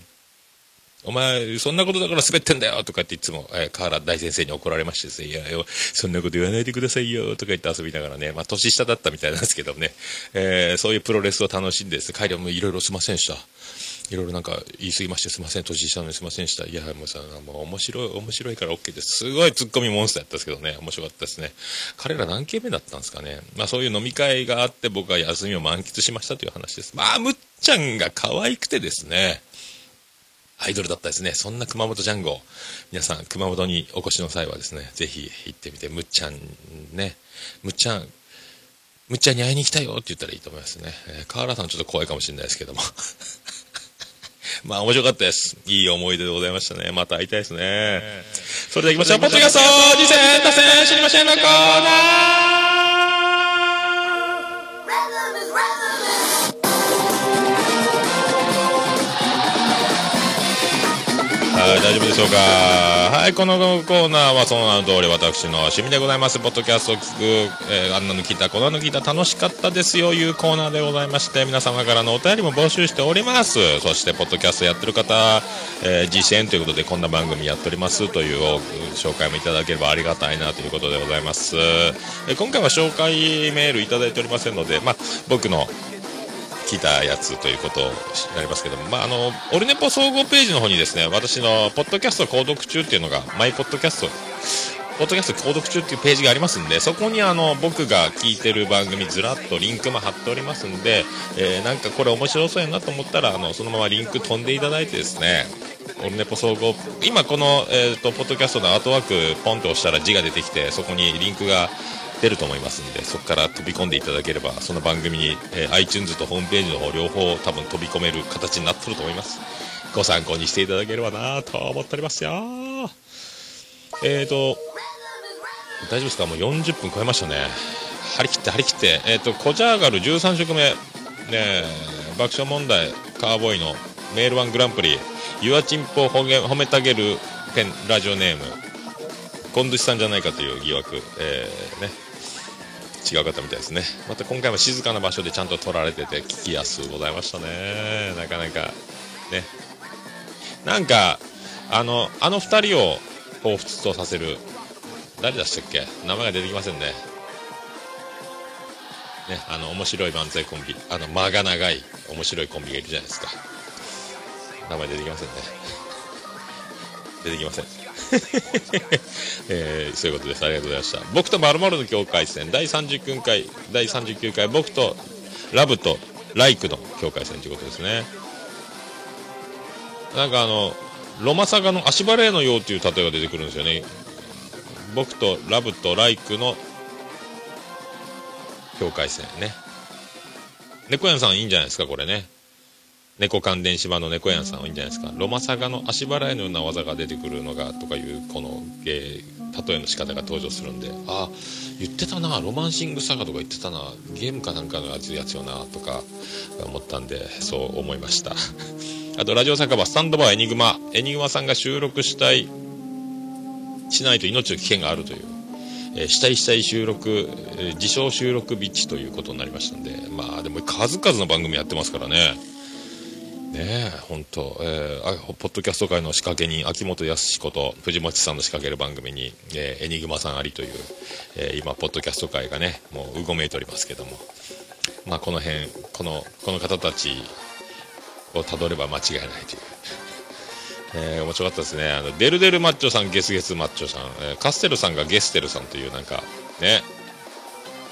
お前、そんなことだから滑ってんだよとかっていつも、えー河原大先生に怒られましてですね、いや、そんなこと言わないでくださいよとか言って遊びながらね、まあ年下だったみたいなんですけどね、えーそういうプロレスを楽しんでですね、帰りもいろいろすませんでした。いろいろなんか言い過ぎましてすいません、年下のにすいませんでした。いや、もうさ、もう面白い、面白いから OK です。すごいツッコミモンスターやったんですけどね、面白かったですね。彼ら何件目だったんですかね。まあそういう飲み会があって僕は休みを満喫しましたという話です。まあ、むっちゃんが可愛くてですね、アイドルだったですね。そんな熊本ジャンゴ。皆さん、熊本にお越しの際はですね、ぜひ行ってみて、むっちゃんね、むっちゃん、むっちゃんに会いに来たいよって言ったらいいと思いますね。えー河原さんちょっと怖いかもしれないですけども。まあ面白かったです。いい思い出でございましたね。また会いたいですね。それでは行きましょう。ポッドキャスト、次戦、多戦、知りませんのコーナーは大丈夫でしょうか？はい、このコーナーはその名の通り私の趣味でございます。ポッドキャストを聞く、えーあんなの聞いた、こんなの聞いた、楽しかったですよ、いうコーナーでございまして、皆様からのお便りも募集しております。そして、ポッドキャストやってる方、えー実践ということで、こんな番組やっておりますという紹介もいただければありがたいなということでございます。えー今回は紹介メールいただいておりませんので、まあ、僕の聞いたやつということになりますけども、まあ、あの、オルネポ総合ページの方にですね、私のポッドキャスト購読中っていうのが、マイポッドキャスト、ポッドキャスト購読中っていうページがありますんで、そこにあの、僕が聞いてる番組ずらっとリンクも貼っておりますんで、えーなんかこれ面白そうやなと思ったら、あの、そのままリンク飛んでいただいてですね、オルネポ総合、今この、えっ、と、ポッドキャストのアートワークポンと押したら字が出てきて、そこにリンクが出ると思いますんで、そこから飛び込んでいただければ、その番組に、えー iTunes とホームページの方両方多分飛び込める形になってると思います。ご参考にしていただければなと思っておりますよ。えーと、大丈夫ですか？もう40分超えましたね。張り切って張り切って。えっ、と、コジャーガル13色目。ね爆笑問題、カーボーイのメールワングランプリ、ユアチンポを褒めたげるペン、ラジオネーム、コンドゥシさんじゃないかという疑惑、えーね、違う方みたいですね。また今回も静かな場所でちゃんと撮られてて聞きやすございましたね。なかなか、ね。なんか、あの、あの二人を彷彿とさせる、誰でしたっけ？名前が出てきませんね。ね、あの、面白い漫才コンビ、あの、間が長い面白いコンビがいるじゃないですか。名前出てきませんね。出てきません。[laughs] えーそういうことです。ありがとうございました。僕と〇〇の境界線、第39回、第39回、僕とラブとライクの境界線ということですね。なんかあの、ロマサガの足バレーのようという例えが出てくるんですよね。僕とラブとライクの境界線ね。猫屋さんいいんじゃないですか、これね。猫関電芝の猫屋さんはいいんじゃないですか。ロマサガの足払いのような技が出てくるのが、とかいう、この、えー例えの仕方が登場するんで、ああ、言ってたな、ロマンシングサガとか言ってたな、ゲームかなんかのやつやつよな、とか思ったんで、そう思いました。[laughs] あと、ラジオ酒場、スタンドバーエニグマ。エニグマさんが収録したい、しないと命の危険があるという。えー、したいしたい収録、えー自称収録ビッチということになりましたんで、まあでも数々の番組やってますからね。ねえ、本当えーポッドキャスト界の仕掛け人、秋元康こと藤本さんの仕掛ける番組に、えーエニグマさんありという、えー今、ポッドキャスト界がね、もううごめいておりますけども、まあこの辺、この、この方たちをたどれば間違いないという。[laughs] えー面白かったですね。あの、デルデルマッチョさん、ゲスゲスマッチョさん、えーカステルさんがゲステルさんというなんか、ね、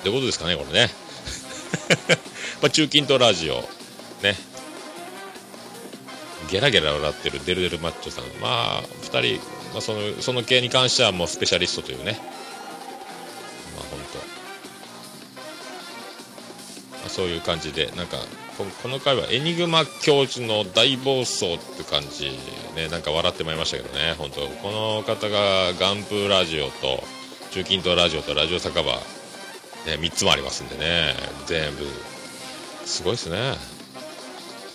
どういうことですかね、これね。[laughs] まあ、中近東ラジオ、ね。ゲラゲラ笑ってるデルデルマッチョさん。まあ、二人、まあ、その、その系に関してはもうスペシャリストというね。まあ、本当。まあ、そういう感じで、なんか、ここの回はエニグマ教授の大暴走って感じね、なんか笑ってまいりましたけどね、本当この方がガンプラジオと、中近東ラジオとラジオ酒場、ね、3つもありますんでね、全部、すごいですね。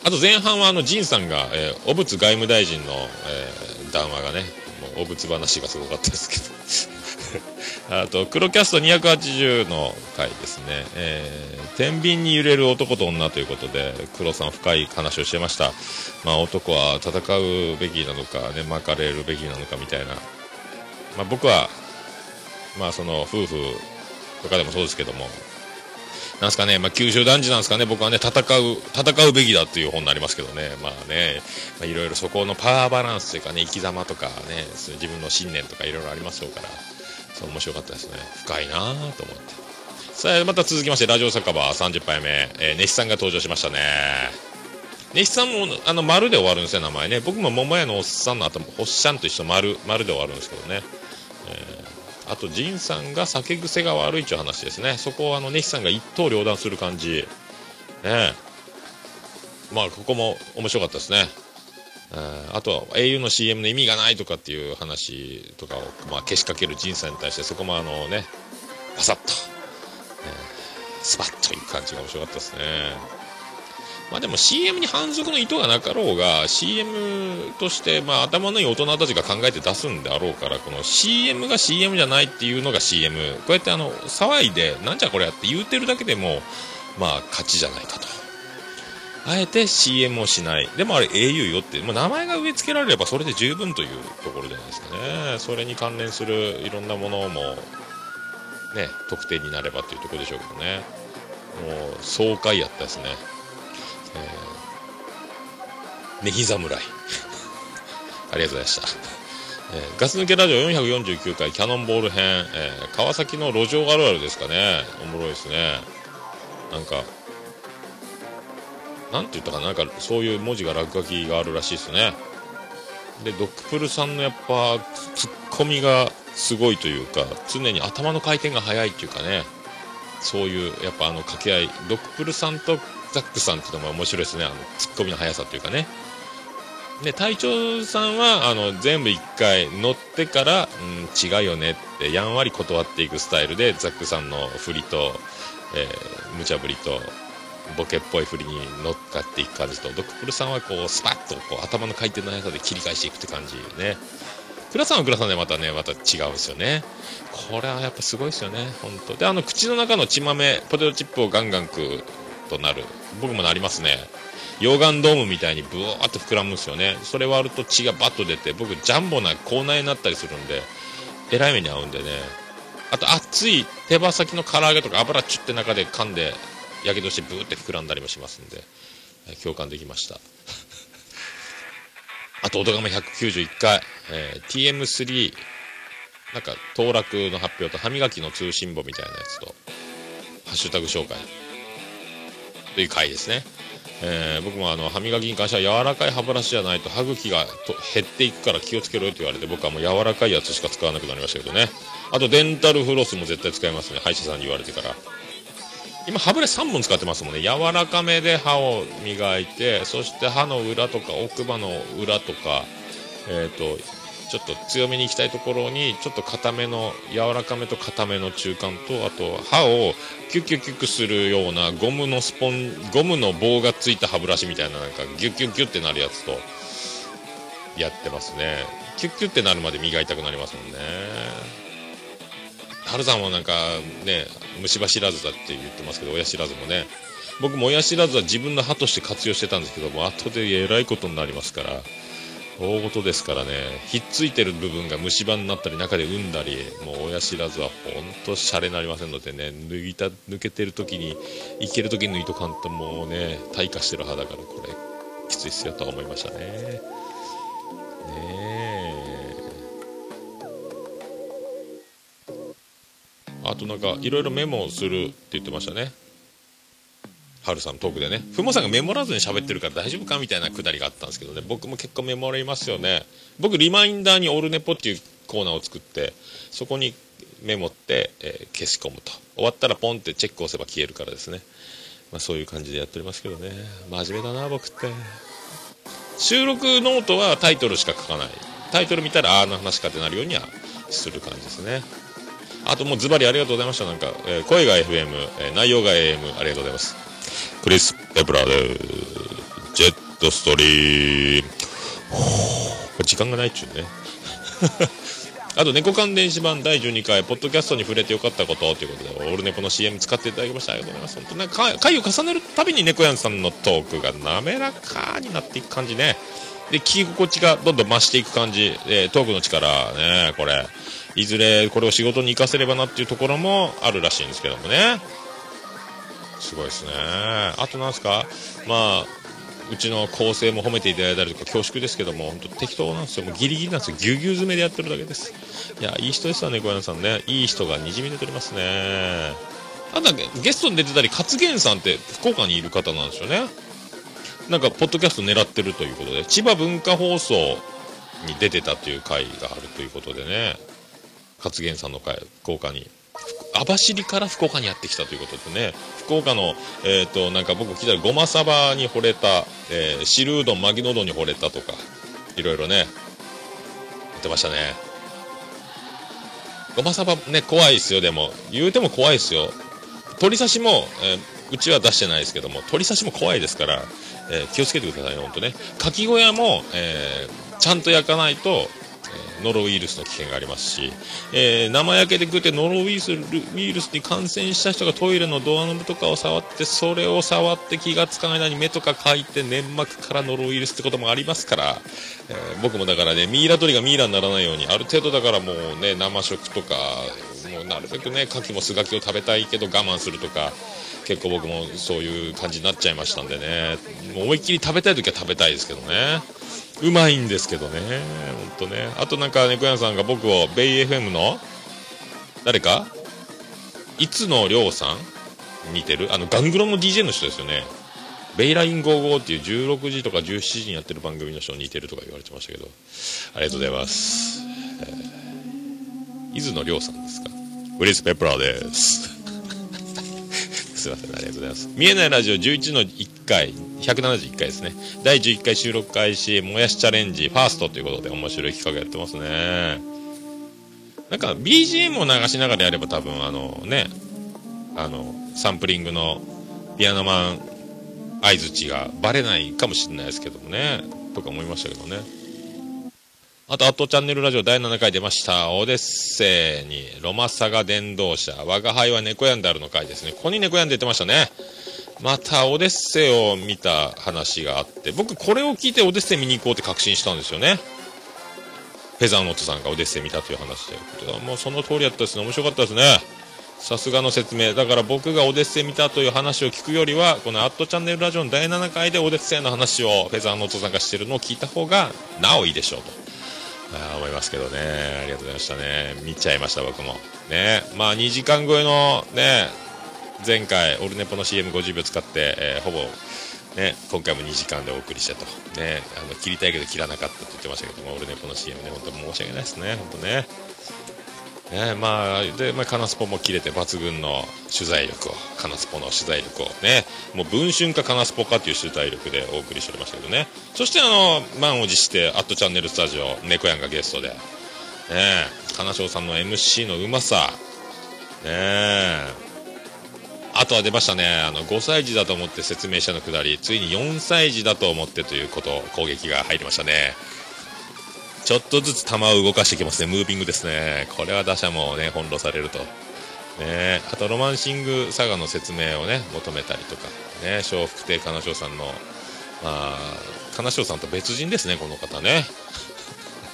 あと前半はあの、ジンさんが、えー、汚物外務大臣の、えー談話がね、もう汚物話がすごかったですけど。[laughs] あと、黒キャスト280の回ですね。えー、天秤に揺れる男と女ということで、黒さん深い話をしてました。まあ、男は戦うべきなのか、ね、巻かれるべきなのかみたいな。まあ、僕は、まあ、その、夫婦とかでもそうですけども、なんすかね、まあ、九州男児なんですかね、僕はね、戦う、戦うべきだっていう本になりますけどね、まあね、まあ、いろいろそこのパワーバランスというかね、生き様とかね、自分の信念とかいろいろありますよから、そう面白かったですね。深いなぁと思って。さあ、また続きまして、ラジオ酒場30杯目、えー、ネシさんが登場しましたね。ネシさんも、あの、丸で終わるんですよ、名前ね。僕も桃屋のおっさんの後も、おっしゃんと一緒丸、丸で終わるんですけどね。えーあと、ジンさんが酒癖が悪いという話ですね。そこをあの、ネシさんが一刀両断する感じ。ねまあ、ここも面白かったですね。あとは au の CM の意味がないとかっていう話とかを、まあ、けしかけるジンさんに対してそこもあのねパサッと、えースパッという感じが面白かったですねまあでも CM に反則の意図がなかろうが CM としてまあ頭のいい大人たちが考えて出すんであろうからこの CM が CM じゃないっていうのが CM こうやってあの騒いでなんじゃこれやって言うてるだけでもまあ勝ちじゃないかと。あえて CM をしない。でもあれ au よってもう名前が植え付けられればそれで十分というところじゃないですかね。それに関連するいろんなものもね特定になればというところでしょうけどね。もう爽快やったですね。えー、ネギ侍。[laughs] ありがとうございました、えーガス抜けラジオ449回キャノンボール編、えー川崎の路上あるあるですかね。おもろいですね。なんかなんて言ったかな。なんかそういう文字が落書きがあるらしいですね。でドックプルさんのやっぱツッコミがすごいというか常に頭の回転が速いっていうかね。そういうやっぱあの掛け合い。ドックプルさんとザックさんっていうのも面白いですね。あのツッコミの速さというかね。で隊長さんはあの全部1回乗ってから、うん、違うよねってやんわり断っていくスタイルでザックさんの振りと、えー無茶ぶりとボケっぽい振りに乗っかっていく感じとドクプルさんはこうスパッとこう頭の回転の速さで切り返していくって感じね。倉さんは倉さんでまたねまた違うんですよね。これはやっぱすごいですよね本当。であの口の中の血豆ポテトチップをガンガン食うとなる。僕もなりますね。溶岩ドームみたいにブワーっと膨らむんですよね。それ割ると血がバッと出て僕ジャンボな口内になったりするんでえらい目に遭うんでね。あと熱い手羽先の唐揚げとか油チュって中で噛んでやけどしてブーって膨らんだりもしますんで共感できました。[laughs] あと、おとがめ191回、えー TM3、なんか、当落の発表と歯磨きの通信簿みたいなやつと、ハッシュタグ紹介。という回ですね。えー僕もあの歯磨きに関しては柔らかい歯ブラシじゃないと歯茎がと減っていくから気をつけろよって言われて僕はもう柔らかいやつしか使わなくなりましたけどね。あとデンタルフロスも絶対使いますね。歯医者さんに言われてから。今歯ブラシ3本使ってますもんね。柔らかめで歯を磨いてそして歯の裏とか奥歯の裏とかえっ、とちょっと強めに行きたいところにちょっと硬めの柔らかめと硬めの中間とあと歯をキュッキュッキュッするようなゴムのスポンゴムの棒がついた歯ブラシみたいななんかギュッギュッギュッってなるやつとやってますね。キュッキュッってなるまで磨いたくなりますもんね春さんもなんかね虫歯知らずだって言ってますけど親知らずもね僕も親知らずは自分の歯として活用してたんですけども後でえらいことになりますから。大事ですからね。ひっついてる部分が虫歯になったり中で産んだりもう親知らずはほんとシャレになりませんのでね。抜いた抜けてる時にいける時に抜いとかんともうね退化してる歯だからこれきついっすよとは思いましたね。ねえ。あとなんかいろいろメモをするって言ってましたね。ハルさんのトークでねふもさんがメモらずに喋ってるから大丈夫かみたいなくだりがあったんですけどね僕も結構メモりますよね。僕リマインダーにオルネポっていうコーナーを作ってそこにメモって、えー消し込むと。終わったらポンってチェック押せば消えるからですね、まあ、そういう感じでやっておりますけどね。真面目だな僕って。収録ノートはタイトルしか書かない。タイトル見たらああの話かってなるようにはする感じですね。あともうズバリありがとうございました。なんか、えー声が FM、えー内容が AM ありがとうございます。クリス・ペプラーでジェットストリーム時間がないっちゅうね [laughs] あと、猫缶電子版第12回、ポッドキャストに触れてよかったことということで、オールネポの CM 使っていただきました。ありがとうございます。本当ね、回を重ねるたびに猫やんさんのトークが滑らかになっていく感じね。で、聞き心地がどんどん増していく感じ。で、トークの力ね、これ。いずれこれを仕事に活かせればなっていうところもあるらしいんですけどもね。すごいですね。あとなんですか？まあ、うちの構成も褒めていただいたりとか恐縮ですけども、本当適当なんですよ。もうギリギリなんですよ。ぎゅうぎゅう詰めでやってるだけです。いや、いい人ですわね、小柳さんね。いい人がにじみ出ておりますね。あとゲストに出てたり、勝元さんって福岡にいる方なんですよね。なんか、ポッドキャスト狙ってるということで、千葉文化放送に出てたという回があるということでね、勝元さんの回、福岡に。網走から福岡にやってきたということでね、福岡の、えっ、と、なんか僕聞いたら、ごまさばに惚れた、えー、汁うどん、巻きのどに惚れたとか、いろいろね、言ってましたね。ごまさばね、怖いですよ、でも。言うても怖いですよ。鳥刺しも、えーうちは出してないですけども、鳥刺しも怖いですから、えー気をつけてください、ほんとね。かき小屋も、えーちゃんと焼かないと、ノロウイルスの危険がありますし、えー生焼けで食ってノロウイルスウイルスに感染した人がトイレのドアノブとかを触って、それを触って気がつかない間に目とかかいて粘膜からノロウイルスってこともありますから、えー僕もだからね、ミイラ取りがミイラにならないように、ある程度だからもうね、生食とか、もうなるべくね、牡蠣もスガキを食べたいけど我慢するとか、結構僕もそういう感じになっちゃいましたんでね、思いっきり食べたい時は食べたいですけどね。うまいんですけどね、ほんとね。あとなんか、猫屋さんが僕を、ベイ FM の、誰か？いつのりょうさん似てる？あの、ガングロの DJ の人ですよね。ベイライン55っていう16時とか17時にやってる番組の人似てるとか言われてましたけど、ありがとうございます。えー、伊豆のりょうさんですか？ウリス・ペプラーです。すいません、ありがとうございます。見えないラジオ11の1回、171回ですね。第11回収録開始、もやしチャレンジ、ファーストということで面白い企画やってますね。なんか BGM を流しながらやれば多分あのね、あの、サンプリングのピアノマン相づちがバレないかもしれないですけどもね、とか思いましたけどね。あと、アットチャンネルラジオ第7回出ました。オデッセイにロマサガ伝道者、我が輩は猫やんであるの回ですね。ここに猫やんで出てましたね。また、オデッセイを見た話があって、僕これを聞いてオデッセイ見に行こうって確信したんですよね。フェザーノートさんがオデッセイ見たという話で。もうその通りやったですね。面白かったですね。さすがの説明。だから僕がオデッセイ見たという話を聞くよりは、このアットチャンネルラジオの第7回でオデッセイの話をフェザーノートさんがしてるのを聞いた方が、なおいいでしょうと。あ思いますけどね。ありがとうございましたね。見ちゃいました、僕も。ね。まあ、2時間超えのね、前回、オルネポの CM50 秒使って、えーほぼ、ね、今回も2時間でお送りしたと。ね、あの、切りたいけど切らなかったと言ってましたけども、オルネポの CM ね、本当申し訳ないですね、本当ね。ね、まあ、で、まあ、カナスポも切れて抜群の取材力を、カナスポの取材力をね、もう文春かカナスポかっていう取材力でお送りしておりましたけどね。そしてあの、満を持して、アットチャンネルスタジオ、猫やんがゲストで、ね、金賞さんの MC のうまさ、ね。あとは出ましたね、あの、5歳児だと思って説明したのくだり、ついに4歳児だと思ってということ、攻撃が入りましたね。ちょっとずつ球を動かしてきますね。ムービングですね。これは打者もね、翻弄されると。ねあと、ロマンシングサガの説明をね、求めたりとか、ね、笑福亭金賞さんの、まあ、金賞さんと別人ですね、この方ね。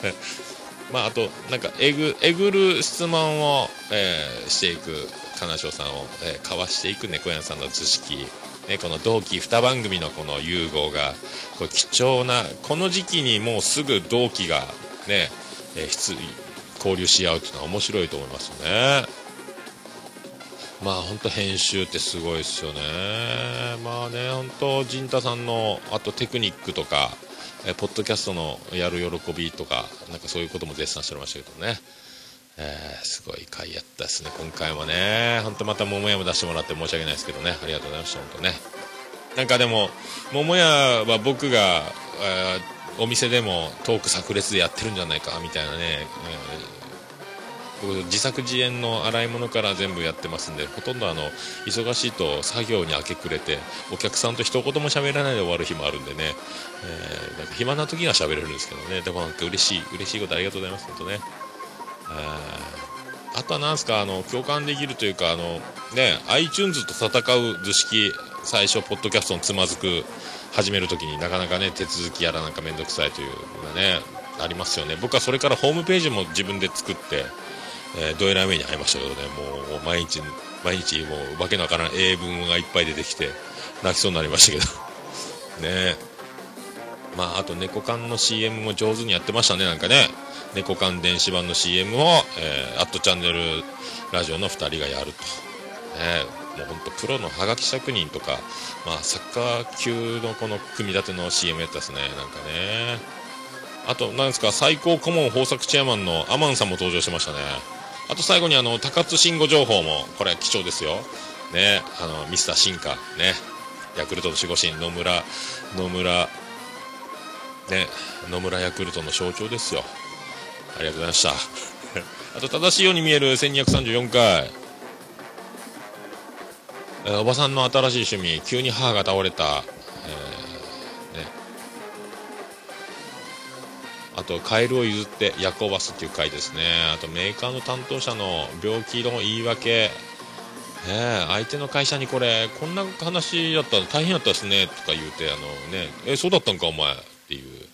[laughs] まあ、あと、なんか、えぐ、えぐる質問を、えーしていく、金賞さんを、えーかわしていく猫やんさんの図式、ね、この同期2番組のこの融合が、これ貴重な、この時期にもうすぐ同期がね、えー交流し合うっていうのは面白いと思いますよね。まあ本当編集ってすごいですよね。まあね、本当陣太さんの、あとテクニックとか、えーポッドキャストのやる喜びとか、なんかそういうことも絶賛しておりましたけどね。えーすごい回やったですね、今回もね。本当また桃屋も出してもらって申し訳ないですけどね。ありがとうございました、本当ね。なんかでも、桃屋は僕が、えーお店でもトーク炸裂でやってるんじゃないか、みたいなね。えー自作自演の洗い物から全部やってますんでほとんどあの忙しいと作業に明け暮れてお客さんと一言も喋らないで終わる日もあるんでね、えーなんか暇な時には喋れるんですけどねでもなんか嬉しい嬉しいことありがとうございます本当ねえあとはなんすかあの共感できるというかあのね iTunes と戦う図式最初ポッドキャストのつまずく始めるときになかなかね手続きやらなんかめんどくさいというのがねありますよね僕はそれからホームページも自分で作ってえー、どえらい目に遭いましたけどね、もう毎日、毎日もうわけのわからん英文がいっぱい出てきて、泣きそうになりましたけど。[laughs] ねまあ、あと猫缶の CM も上手にやってましたね、なんかね。猫缶電子版の CM を、えー、アットチャンネルラジオの2人がやると。ねもうほんとプロのハガキ職人とか、まあ、サッカー級のこの組み立ての CM やったですね、なんかね。あと、なんですか、最高顧問豊作チェアマンのアマンさんも登場しましたね。あと最後にあの、高津慎吾情報も、これ貴重ですよ。ね、あの、ミスター進化、ね、ヤクルトの守護神、野村、野村、ね、野村ヤクルトの象徴ですよ。ありがとうございました。あと、正しいように見える1234回。えーおばさんの新しい趣味急に母が倒れた、えーね、あとカエルを譲って夜行バスっていう回ですね。あとメーカーの担当者の病気の言い訳。ねえ相手の会社にこれこんな話だったら大変だったですね。とか言うてあのねえそうだったんかお前っていう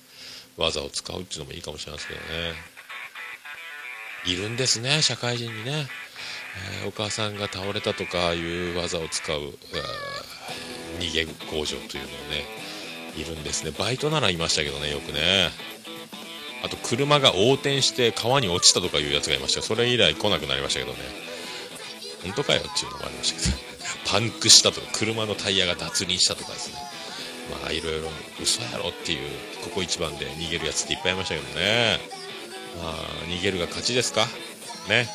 技を使うっていうのもいいかもしれないですけどね。いるんですね社会人にね、えお母さんが倒れたとかいう技を使う、え逃げ工場というのねいるんですね。バイトならいましたけどねよくね。あと車が横転して川に落ちたとかいうやつがいました。それ以来来なくなりましたけどね。本当かよっていうのもありましたけど。[laughs] パンクしたとか車のタイヤが脱輪したとかですね。まあいろいろ嘘やろっていうここ一番で逃げるやつっていっぱいいましたけどね。まあ逃げるが勝ちですか？ね。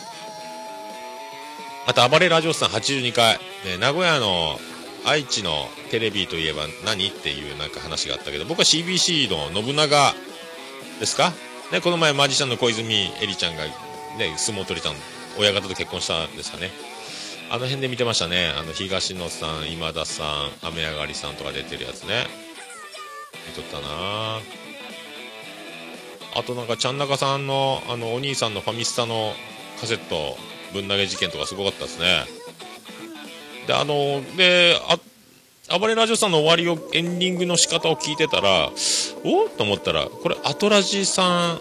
あと暴れラジオさん82回、ね、名古屋の愛知のテレビといえば何っていうなんか話があったけど僕は CBC の信長ですか？ねこの前マジシャンの小泉エリちゃんがね相撲取りたん親方と結婚したんですかね。あの辺で見てましたね。あの東野さん今田さん雨上がりさんとか出てるやつね。見とったな。あとなんかちゃん中さんのあのお兄さんのファミスタのカセットぶん投げ事件とかすごかったですね。であのであ暴れラジオさんの終わりをエンディングの仕方を聞いてたらおっと思ったらこれアトラジさん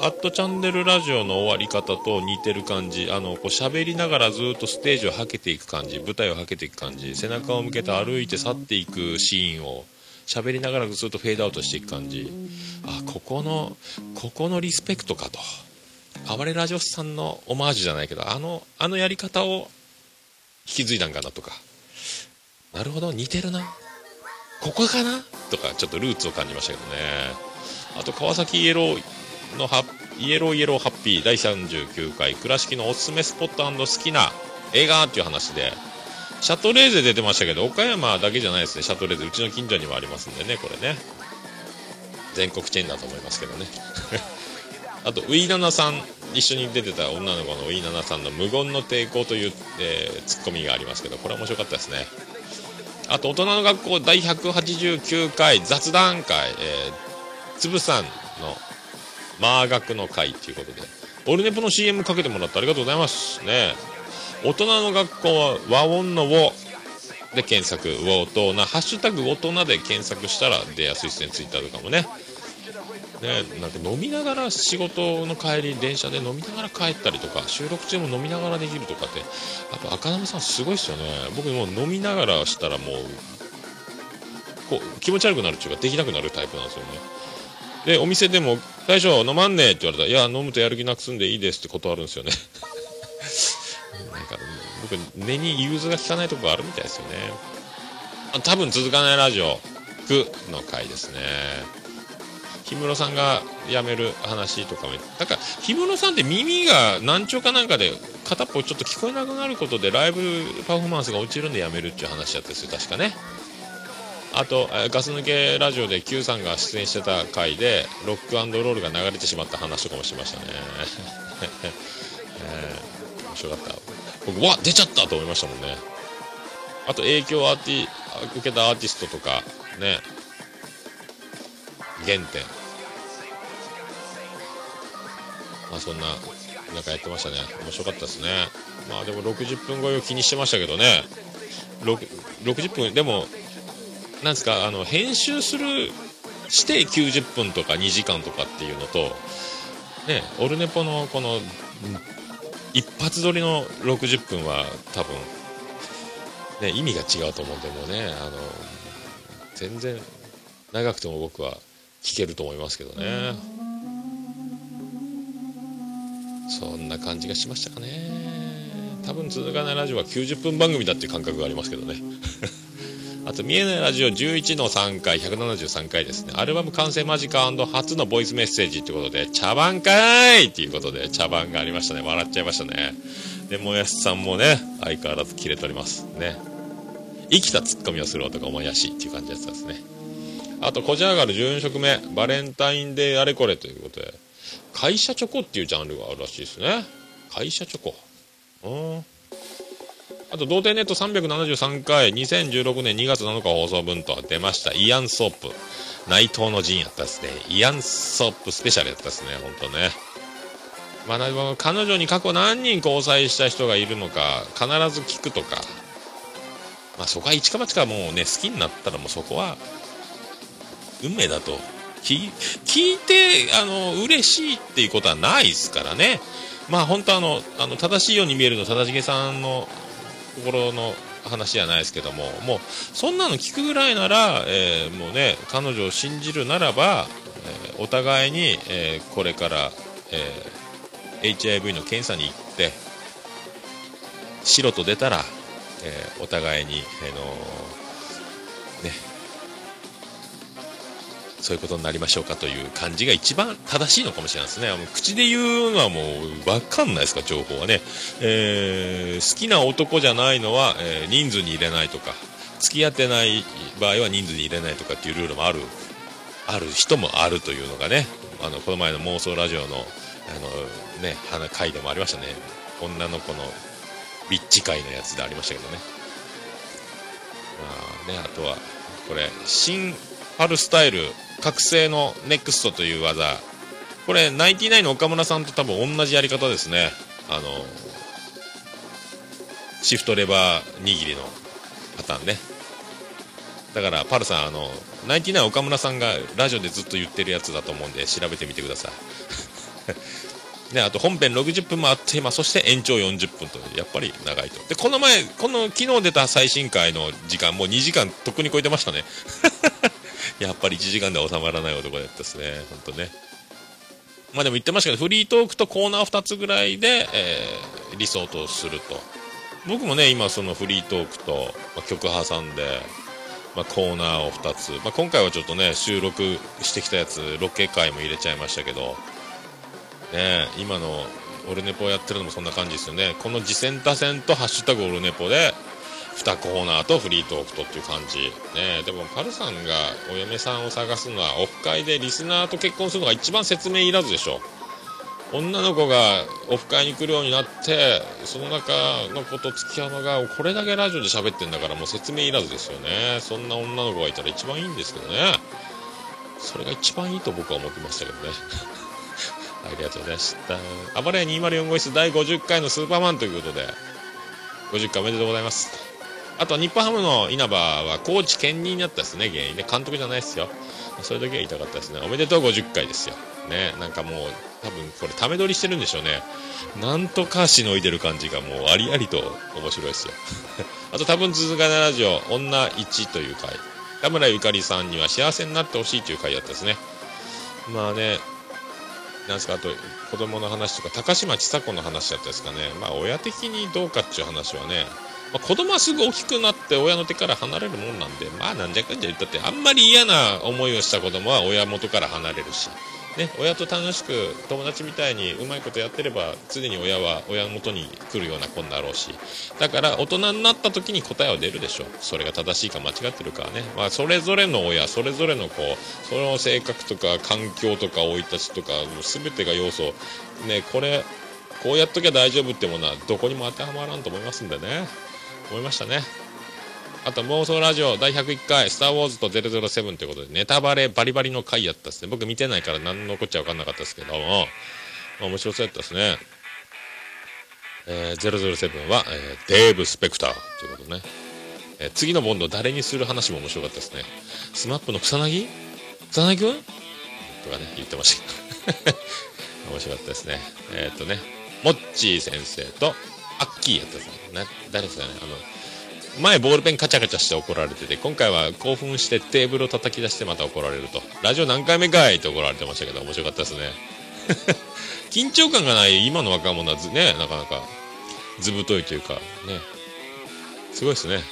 アットチャンネルラジオの終わり方と似てる感じあのこう喋りながらずっとステージをはけていく感じ舞台をはけていく感じ背中を向けて歩いて去っていくシーンを喋りながらずっとフェードアウトしていく感じ。あここのここのリスペクトかと。暴れラジオスさんのオマージュじゃないけどあのあのやり方を引き継いだんかなとか。なるほど似てるな。ここかな？とかちょっとルーツを感じましたけどね。あと川崎イエローのハイエローイエローハッピー第39回倉敷のおすすめスポット好きな映画っていう話でシャトレーゼ出てましたけど岡山だけじゃないですね。シャトレーゼうちの近所にもありますんでねこれね。全国チェーンだと思いますけどね。あとウイナナさん一緒に出てた女の子のウイナナさんの無言の抵抗という、えーツッコミがありますけどこれ面白かったですね。あと大人の学校第189回雑談会、えー、つぶさんのマー学の会ということでオルネポの CM かけてもらってありがとうございますね。大人の学校は和音の和で検索ウォートーナハッシュタグ大人で検索したら出やすいですねツイッターとかもね。ねなんか飲みながら仕事の帰り電車で飲みながら帰ったりとか収録中も飲みながらできるとかってやっぱ赤波さんすごいですよね。僕もう飲みながらしたらもうこう気持ち悪くなるっていうかできなくなるタイプなんですよね。でお店でも「大将飲まんねえ」って言われたら「いや飲むとやる気なくすんでいいです」って断るんですよね。[laughs] なんか僕根に融通が効かないとこがあるみたいですよね。多分続かないラジオ「く」の回ですね。氷室さんが辞める話とかもなんか氷室さんって耳が難聴かなんかで片っぽちょっと聞こえなくなることでライブパフォーマンスが落ちるんで辞めるっていう話だったんですよ確かね。あとガス抜けラジオで Q さんが出演してた回でロックロールが流れてしまった話とかもしましたね、えー面白かった。僕わ出ちゃったと思いましたもんね。あと影響を受けたアーティストとかね。原点。まあそんななんかやってましたね。面白かったですね。まあでも60分超えを気にしてましたけどね。60分でもなんですかあの編集するして90分とか2時間とかっていうのとねオルネポのこの一発撮りの60分は多分ね意味が違うと思うんでもうねあの全然長くても僕は聞けると思いますけどね。そんな感じがしましたかね。多分続かないラジオは90分番組だっていう感覚がありますけどね。[laughs] あと見えないラジオ11の3回173回ですね。アルバム完成間近初のボイスメッセージということで茶番かーいっていうことで茶番がありましたね。笑っちゃいましたね。でもやしさんもね相変わらずキレておりますね。生きたツッコミをする男もやしっていう感じのやつですね。あと、こじ上がる14色目、バレンタインデーあれこれということで、会社チョコっていうジャンルがあるらしいですね。会社チョコ。うん。あと、童貞ネット373回、2016年2月7日放送分と出ました、イアンソープ。内藤の陣やったですね。イアンソープスペシャルやったですね、ほんとね。まあ、な彼女に過去何人交際した人がいるのか、必ず聞くとか。まあ、そこは一か八かもうね、好きになったらもうそこは、運命だと。聞いて、あの、嬉しいっていうことはないですからね。まあ本当あの、あの、正しいように見えるの、正しげさんの心の話じゃないですけども、もう、そんなの聞くぐらいなら、えーもうね、彼女を信じるならば、えーお互いに、えーこれから、え HIV の検査に行って、白と出たら、えお互いに、あのね、そういうことになりましょうかという感じが一番正しいのかもしれないですね。もう口で言うのはもうわかんないですか、情報はね。えー好きな男じゃないのは、えー人数に入れないとか、付き合ってない場合は人数に入れないとかっていうルールもある、ある人もあるというのがね、あの、この前の妄想ラジオの、あの、ね、花会でもありましたね。女の子のビッチ会のやつでありましたけどね。まあね、あとは、これ、新春スタイル覚醒のネクストという技。これ、ナインティナインの岡村さんと多分同じやり方ですね。あの、シフトレバー握りのパターンね。だから、パルさん、あの、ナインティナイン岡村さんがラジオでずっと言ってるやつだと思うんで、調べてみてください。[laughs] ね、あと本編60分もあって、まあ、そして延長40分と、やっぱり長いと。で、この前、この昨日出た最新回の時間、もう2時間とっくに超えてましたね。[laughs] やっぱり1時間では収まらない男だったですね、本当ね。まあでも言ってましたけど、フリートークとコーナー2つぐらいで、えー理想とすると。僕もね、今そのフリートークと、まあ、曲挟んで、まあ、コーナーを2つ、まあ、今回はちょっとね、収録してきたやつ、ロケ回も入れちゃいましたけど、ね、今のオルネポやってるのもそんな感じですよね。この次戦打線とハッシュタグオルネポで、2コーナーとフリートークとっていう感じ。ね、でもパルさんがお嫁さんを探すのは、オフ会でリスナーと結婚するのが一番説明いらずでしょ。女の子がオフ会に来るようになって、その中の子と付き合うのが、これだけラジオで喋ってんだからもう説明いらずですよね。そんな女の子がいたら一番いいんですけどね。それが一番いいと僕は思ってましたけどね。[laughs] ありがとうございました。暴れ屋204号室第50回のスーパーマンということで、50回おめでとうございます。あと、日本ハムの稲葉はコーチ兼任になったですね、原因ね。監督じゃないですよ。それだけは言いたかったですね。おめでとう50回ですよ。ね、なんかもう、多分これ、ため撮りしてるんでしょうね。なんとかしのいでる感じがもうありありと面白いですよ。[laughs] あと、多分続かないラジオ、女1という回。田村ゆかりさんには幸せになってほしいという回だったですね。まあね、なんすか、あと、子供の話とか、高嶋ちさ子の話だったですかね。まあ、親的にどうかっていう話はね、まあ、子供はすぐ大きくなって親の手から離れるもんなんで、まあ、なんじゃかんじゃ言ったって、あんまり嫌な思いをした子供は親元から離れるし、ね、親と楽しく友達みたいにうまいことやってれば、常に親は親元に来るような子になろうし、だから大人になった時に答えは出るでしょ。それが正しいか間違ってるかはね。まあ、それぞれの親、それぞれの子、その性格とか環境とか生い立ちとか、もう全てが要素、ね、これ、こうやっときゃ大丈夫ってものはどこにも当てはまらんと思いますんでね。思いましたね。あと、妄想ラジオ第101回、スター・ウォーズと007ということで、ネタバレバリバリの回やったですね。僕見てないから何のこっちゃ分かんなかったですけども、まあ面白そうやったですね。えー、007は、えーデーブ・スペクターということね。えー次のボンドを誰にする話も面白かったですね。スマップの草彅？草彅くん？とかね、言ってましたけど。[laughs] 面白かったですね。えーっとね、モッチー先生と、アッキーやったですね。な、誰ですかね、あの、前ボールペンカチャカチャして怒られてて、今回は興奮してテーブルを叩き出してまた怒られると。ラジオ何回目かいって怒られてましたけど、面白かったですね。[laughs] 緊張感がない今の若者はね、なかなかずぶといというか、ね。すごいですね。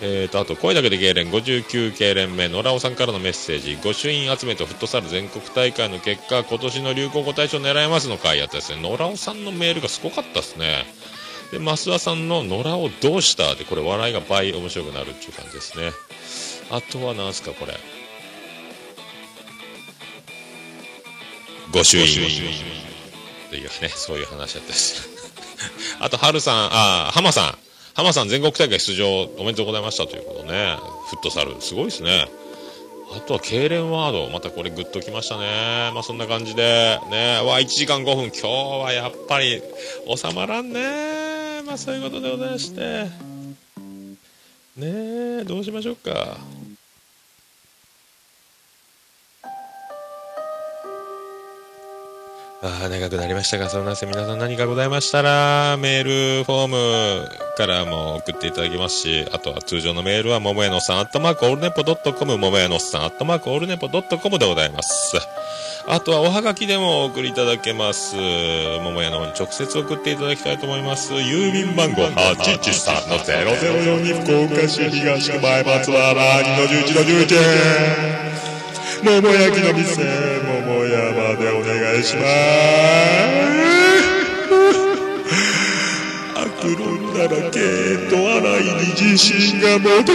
えーと、あと、声だけで痙攣59系連盟、野良尾さんからのメッセージ、御朱印集めとフットサル全国大会の結果、今年の流行語大賞狙えますの回やったですね。野良尾さんのメールがすごかったですね。で、増田さんの野良をどうしたで、これ笑いが倍面白くなるっていう感じですね。あとは何すか、これ。御朱印。っていうね、そういう話だったです。[laughs] あと、はるさん、あ、浜さん。浜さん全国大会出場おめでとうございましたということね。フットサル。すごいですね。あとは、痙攣ワード。またこれグッときましたね。まあそんな感じで、ね。わ、1時間5分。今日はやっぱり収まらんね。まあそういうことでございまして。ねえ、どうしましょうか。ああ、長くなりましたが、そんなせ皆さん何かございましたら、メールフォームからも送っていただけますし、あとは通常のメールは、ももやのさん、アットマークオールネポドットコム、ももやのさん、アットマークオールネポドットコムでございます。あとはおはがきでもお送りいただけます。ももやの方に直接送っていただきたいと思います。郵便番号813-0042福岡市東区前松原2-11-11。桃焼きの店、桃屋までお願いします。悪論だらけと洗いに自信が持て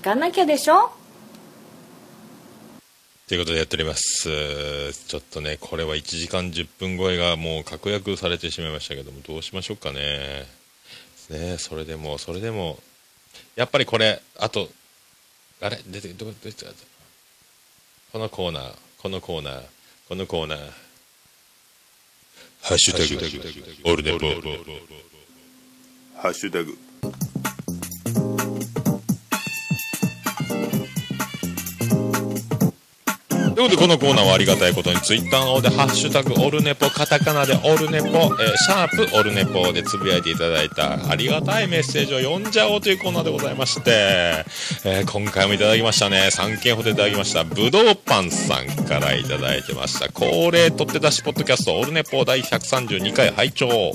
聞かなきゃでしょ？ということでやっております。ちょっとね、これは1時間10分超えがもう確約されてしまいましたけども、どうしましょうかね。ねそれでも、それでも、やっぱりこれ、あと、あれ？出て、どこ、出てた？このコーナー、このコーナー、このコーナー、ハッシュタグ、オルネポ、ハッシュタグということで、このコーナーはありがたいことに、ツイッターの方で、ハッシュタグ、オルネポ、カタカナでオルネポ、えーシャープ、オルネポでつぶやいていただいた、ありがたいメッセージを読んじゃおうというコーナーでございまして、えー今回もいただきましたね、3件ほどいただきました、ぶどうパンさんからいただいてました、恒例取って出しポッドキャスト、オルネポ第132回拝聴。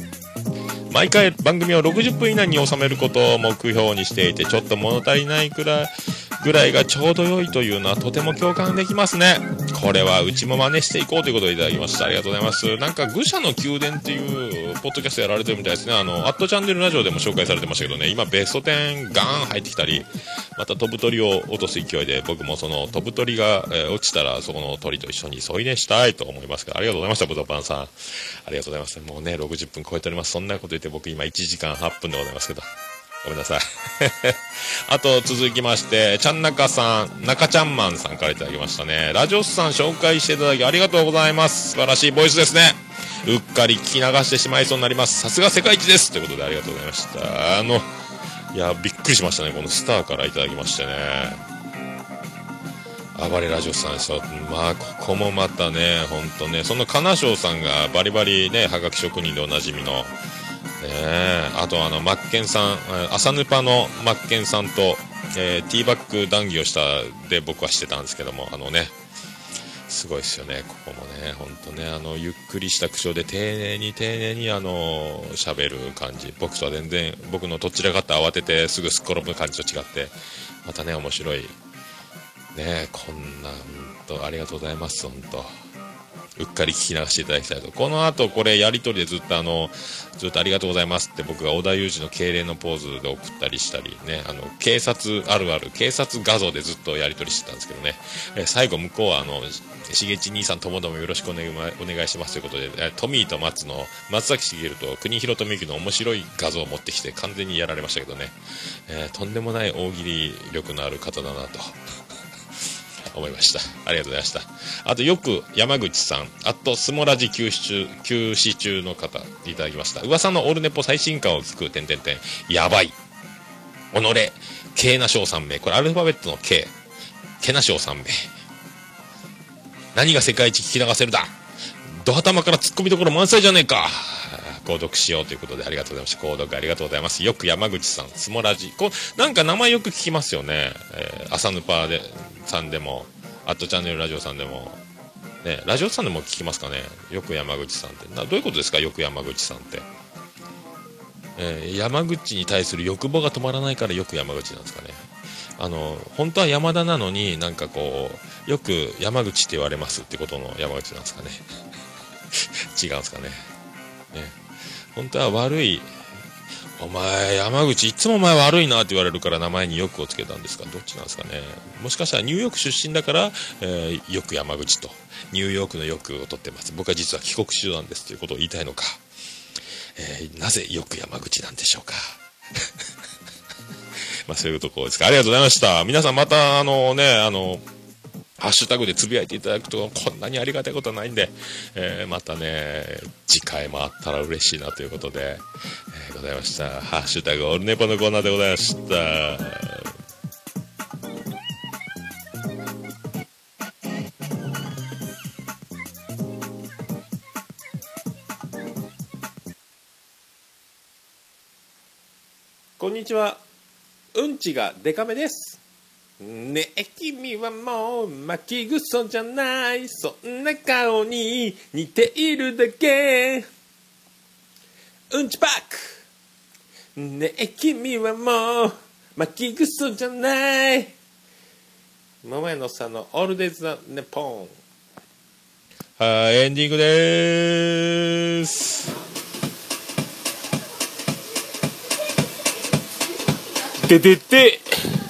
毎回番組を60分以内に収めることを目標にしていて、ちょっと物足りないくらい、ぐらいがちょうど良いというのはとても共感できますね。これはうちも真似していこうということでいただきました。ありがとうございます。なんか、愚者の宮殿っていう、ポッドキャストやられてるみたいですね。あの、アットチャンネルラジオでも紹介されてましたけどね、今ベスト10ガーン入ってきたり、また飛ぶ鳥を落とす勢いで、僕もその飛ぶ鳥が、えー落ちたら、そこの鳥と一緒に添い寝したいと思いますから、ありがとうございました、ブドパンさん。ありがとうございます。もうね、60分超えております。そんなこと言って僕今1時間8分でございますけど。ごめんなさい。[laughs] あと続きまして、ちゃんなかさん、中ちゃんマンさんからいただきましたね。ラジオスさん紹介していただきありがとうございます。素晴らしいボイスですね。うっかり聞き流してしまいそうになります。さすが世界一です。ということでありがとうございました。あの、いや、びっくりしましたね。このスターからいただきましてね。暴れラジオさんですよ。まあ、ここもまたね、ほんとね、その金賞さんがバリバリね、はがき職人でおなじみの、ねえ、あとあの、マッケンさん、朝ヌパのマッケンさんと、えーティーバッグ談義をしたで僕はしてたんですけども、あのね、すごいですよね、ここもね、ほんとね、あの、ゆっくりした口調で丁寧に丁寧にあの、喋る感じ。僕とは全然、僕のどちらかって慌ててすぐすっ転ぶ感じと違って、またね、面白い。ね、こんな、ほんと、ありがとうございます、ほんと。うっかり聞き流していただきたいと。この後、これ、やりとりでずっとあの、ずっとありがとうございますって僕が小田裕二の敬礼のポーズで送ったりしたりね、あの、警察あるある、警察画像でずっとやりとりしてたんですけどね、え最後向こうはあの、しげち兄さんともどもよろしくお願いお願いしますということで、トミーと松の、松崎しげると国広とみゆきの面白い画像を持ってきて完全にやられましたけどね、えーとんでもない大喜利力のある方だなと。思いました。ありがとうございました。あと、よく山口さん、あと、スモラジ休止中、休止中の方、いただきました。噂のオールネポ最新刊を聞く、点々点。やばい。己、K な賞三名。これアルファベットの K。ケな賞三名。何が世界一聞き流せるだド頭から突っ込みどころ満載じゃねえか購読しようということでありがとうございました。購読ありがとうございます。よく山口さん、スモラジ。こう、なんか名前よく聞きますよね。えー、朝ヌパで、さんでも、アットチャンネルラジオさんでも、ね、ラジオさんでも聞きますかね。よく山口さんって。などういうことですか？よく山口さんって。えー山口に対する欲望が止まらないからよく山口なんですかね。あの本当は山田なのになんかこうよく山口って言われますってことの山口なんですかね [laughs] 違うんですかねね本当は悪い。お前山口いつもお前悪いなって言われるから名前によくをつけたんですか？どっちなんですかね？もしかしたらニューヨーク出身だから、えーよく山口と。ニューヨークのよくを取ってます。僕は実は帰国子女なんですということを言いたいのか、えーなぜよく山口なんでしょうか？[laughs] まあそういうところですか。ありがとうございました。皆さんまた、あのね、あの、ハッシュタグでつぶやいていただくとこんなにありがたいことはないんで、えーまたね、次回もあったら嬉しいなということで、えーございました。ハッシュタグオルネポのコーナーでございました。こんにちはうんちがデカめですねえ君はもう巻きぐそじゃない。そんな顔に似ているだけ。うんちパック。ねえ君はもう巻きぐそじゃない。桃屋のさんのオールデイズ・ザ・ネポン。はい、エンディングでーす。てて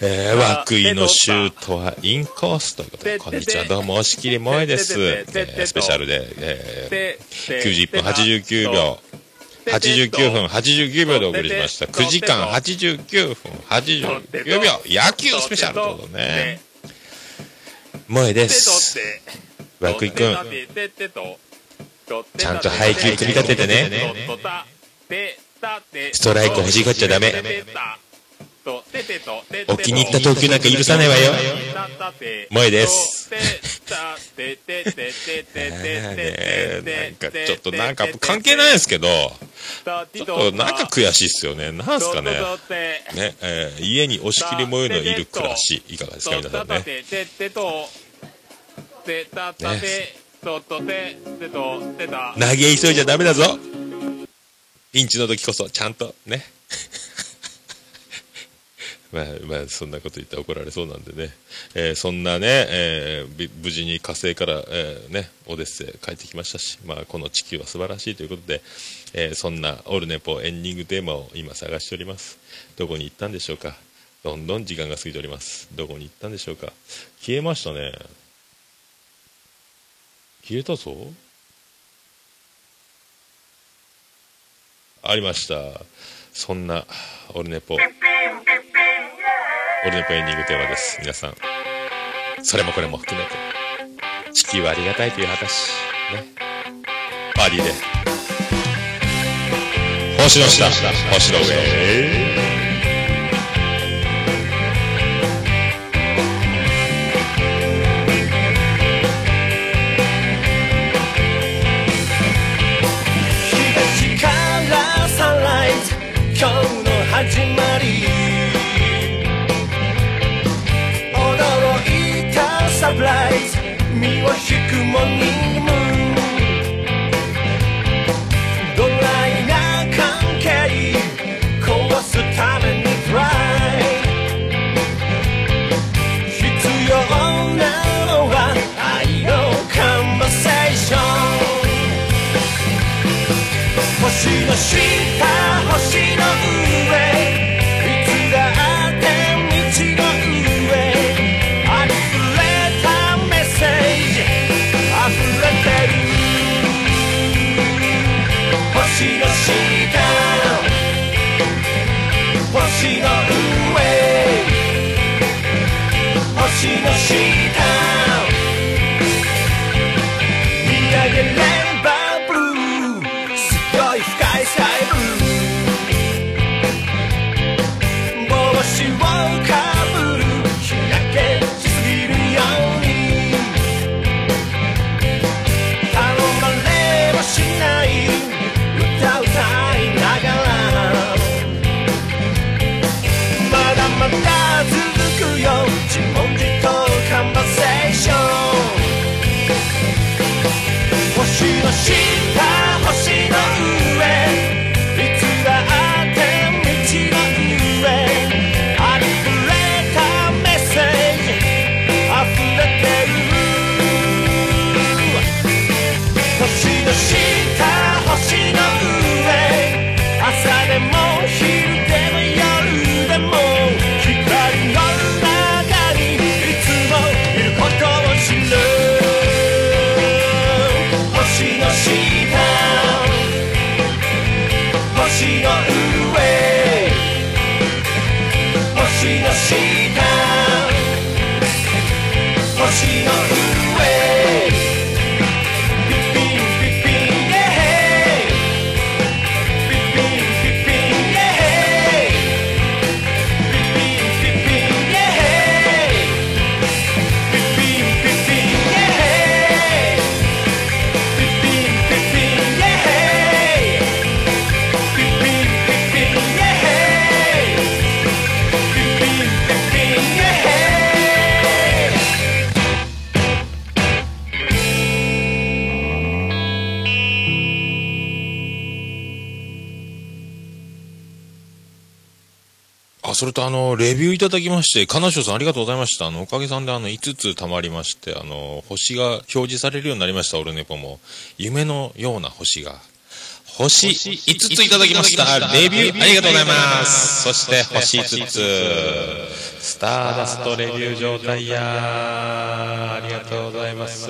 えー、涌井のシュートはインコースということで、こんにちは、どうも、押し切り萌えです。えースペシャルで、えー、90分89秒、89分89秒でお送りしました。9時間89分89秒、野球スペシャルということでね。萌えです。涌井くん、ちゃんと配球組み立ててね。ストライク欲しがっちゃダメ。お気に入った投球なんか許さないわよ。萌えです。ねなんかちょっとなんか関係ないですけど、ちょっとなんか悔しいっすよね。なんすかね。ね、えー家に押し切り萌えのいる暮らし、いかがですか皆さんね。投げ急いじゃダメだぞピンチの時こそちゃんとねまあまあそんなこと言って怒られそうなんでね、えーそんなね、えー無事に火星から、えーね、オデッセイ帰ってきましたし、まあ、この地球は素晴らしいということで、えそんなオルネポエンディングテーマを今探しております。どこに行ったんでしょうか？どんどん時間が過ぎております。どこに行ったんでしょうか？消えましたね。消えたぞ。ありました。そんなオルネポ。オルネポエンディングテーマです。皆さんそれもこれも含めて。地球はありがたいという話。ね。パーティーで。星の下。星の上。東からサンライズ今日の始まり。を引くモニングムーンドライな関係壊すためにトライ必要なのは愛のカンバセーション星の下星の上星の上。星の下。星の下それとあの、レビューいただきまして、金賞さんありがとうございました。あの、おかげさんであの、5つ溜まりまして、あの、星が表示されるようになりました、オルネポも。夢のような星が。星5ついただきました。レビューありがとうございます。そして星5つ。スターダストレビュー状態やありがとうございます。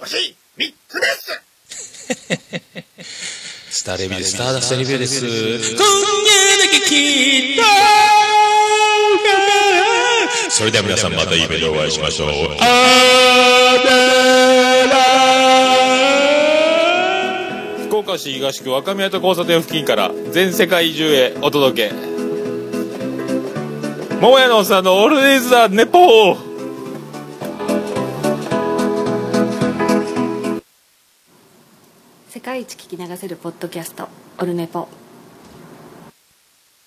星3つですスターレビューです。スターダストレビューです。今夜だけきっとそれでは皆さんまた夢でお会いしましょう。福岡市東区若宮と交差点付近から全世界中へお届け桃屋のおっさんのオールデイズ・ザ・ネポー世界一聞き流せるポッドキャストオルネポ。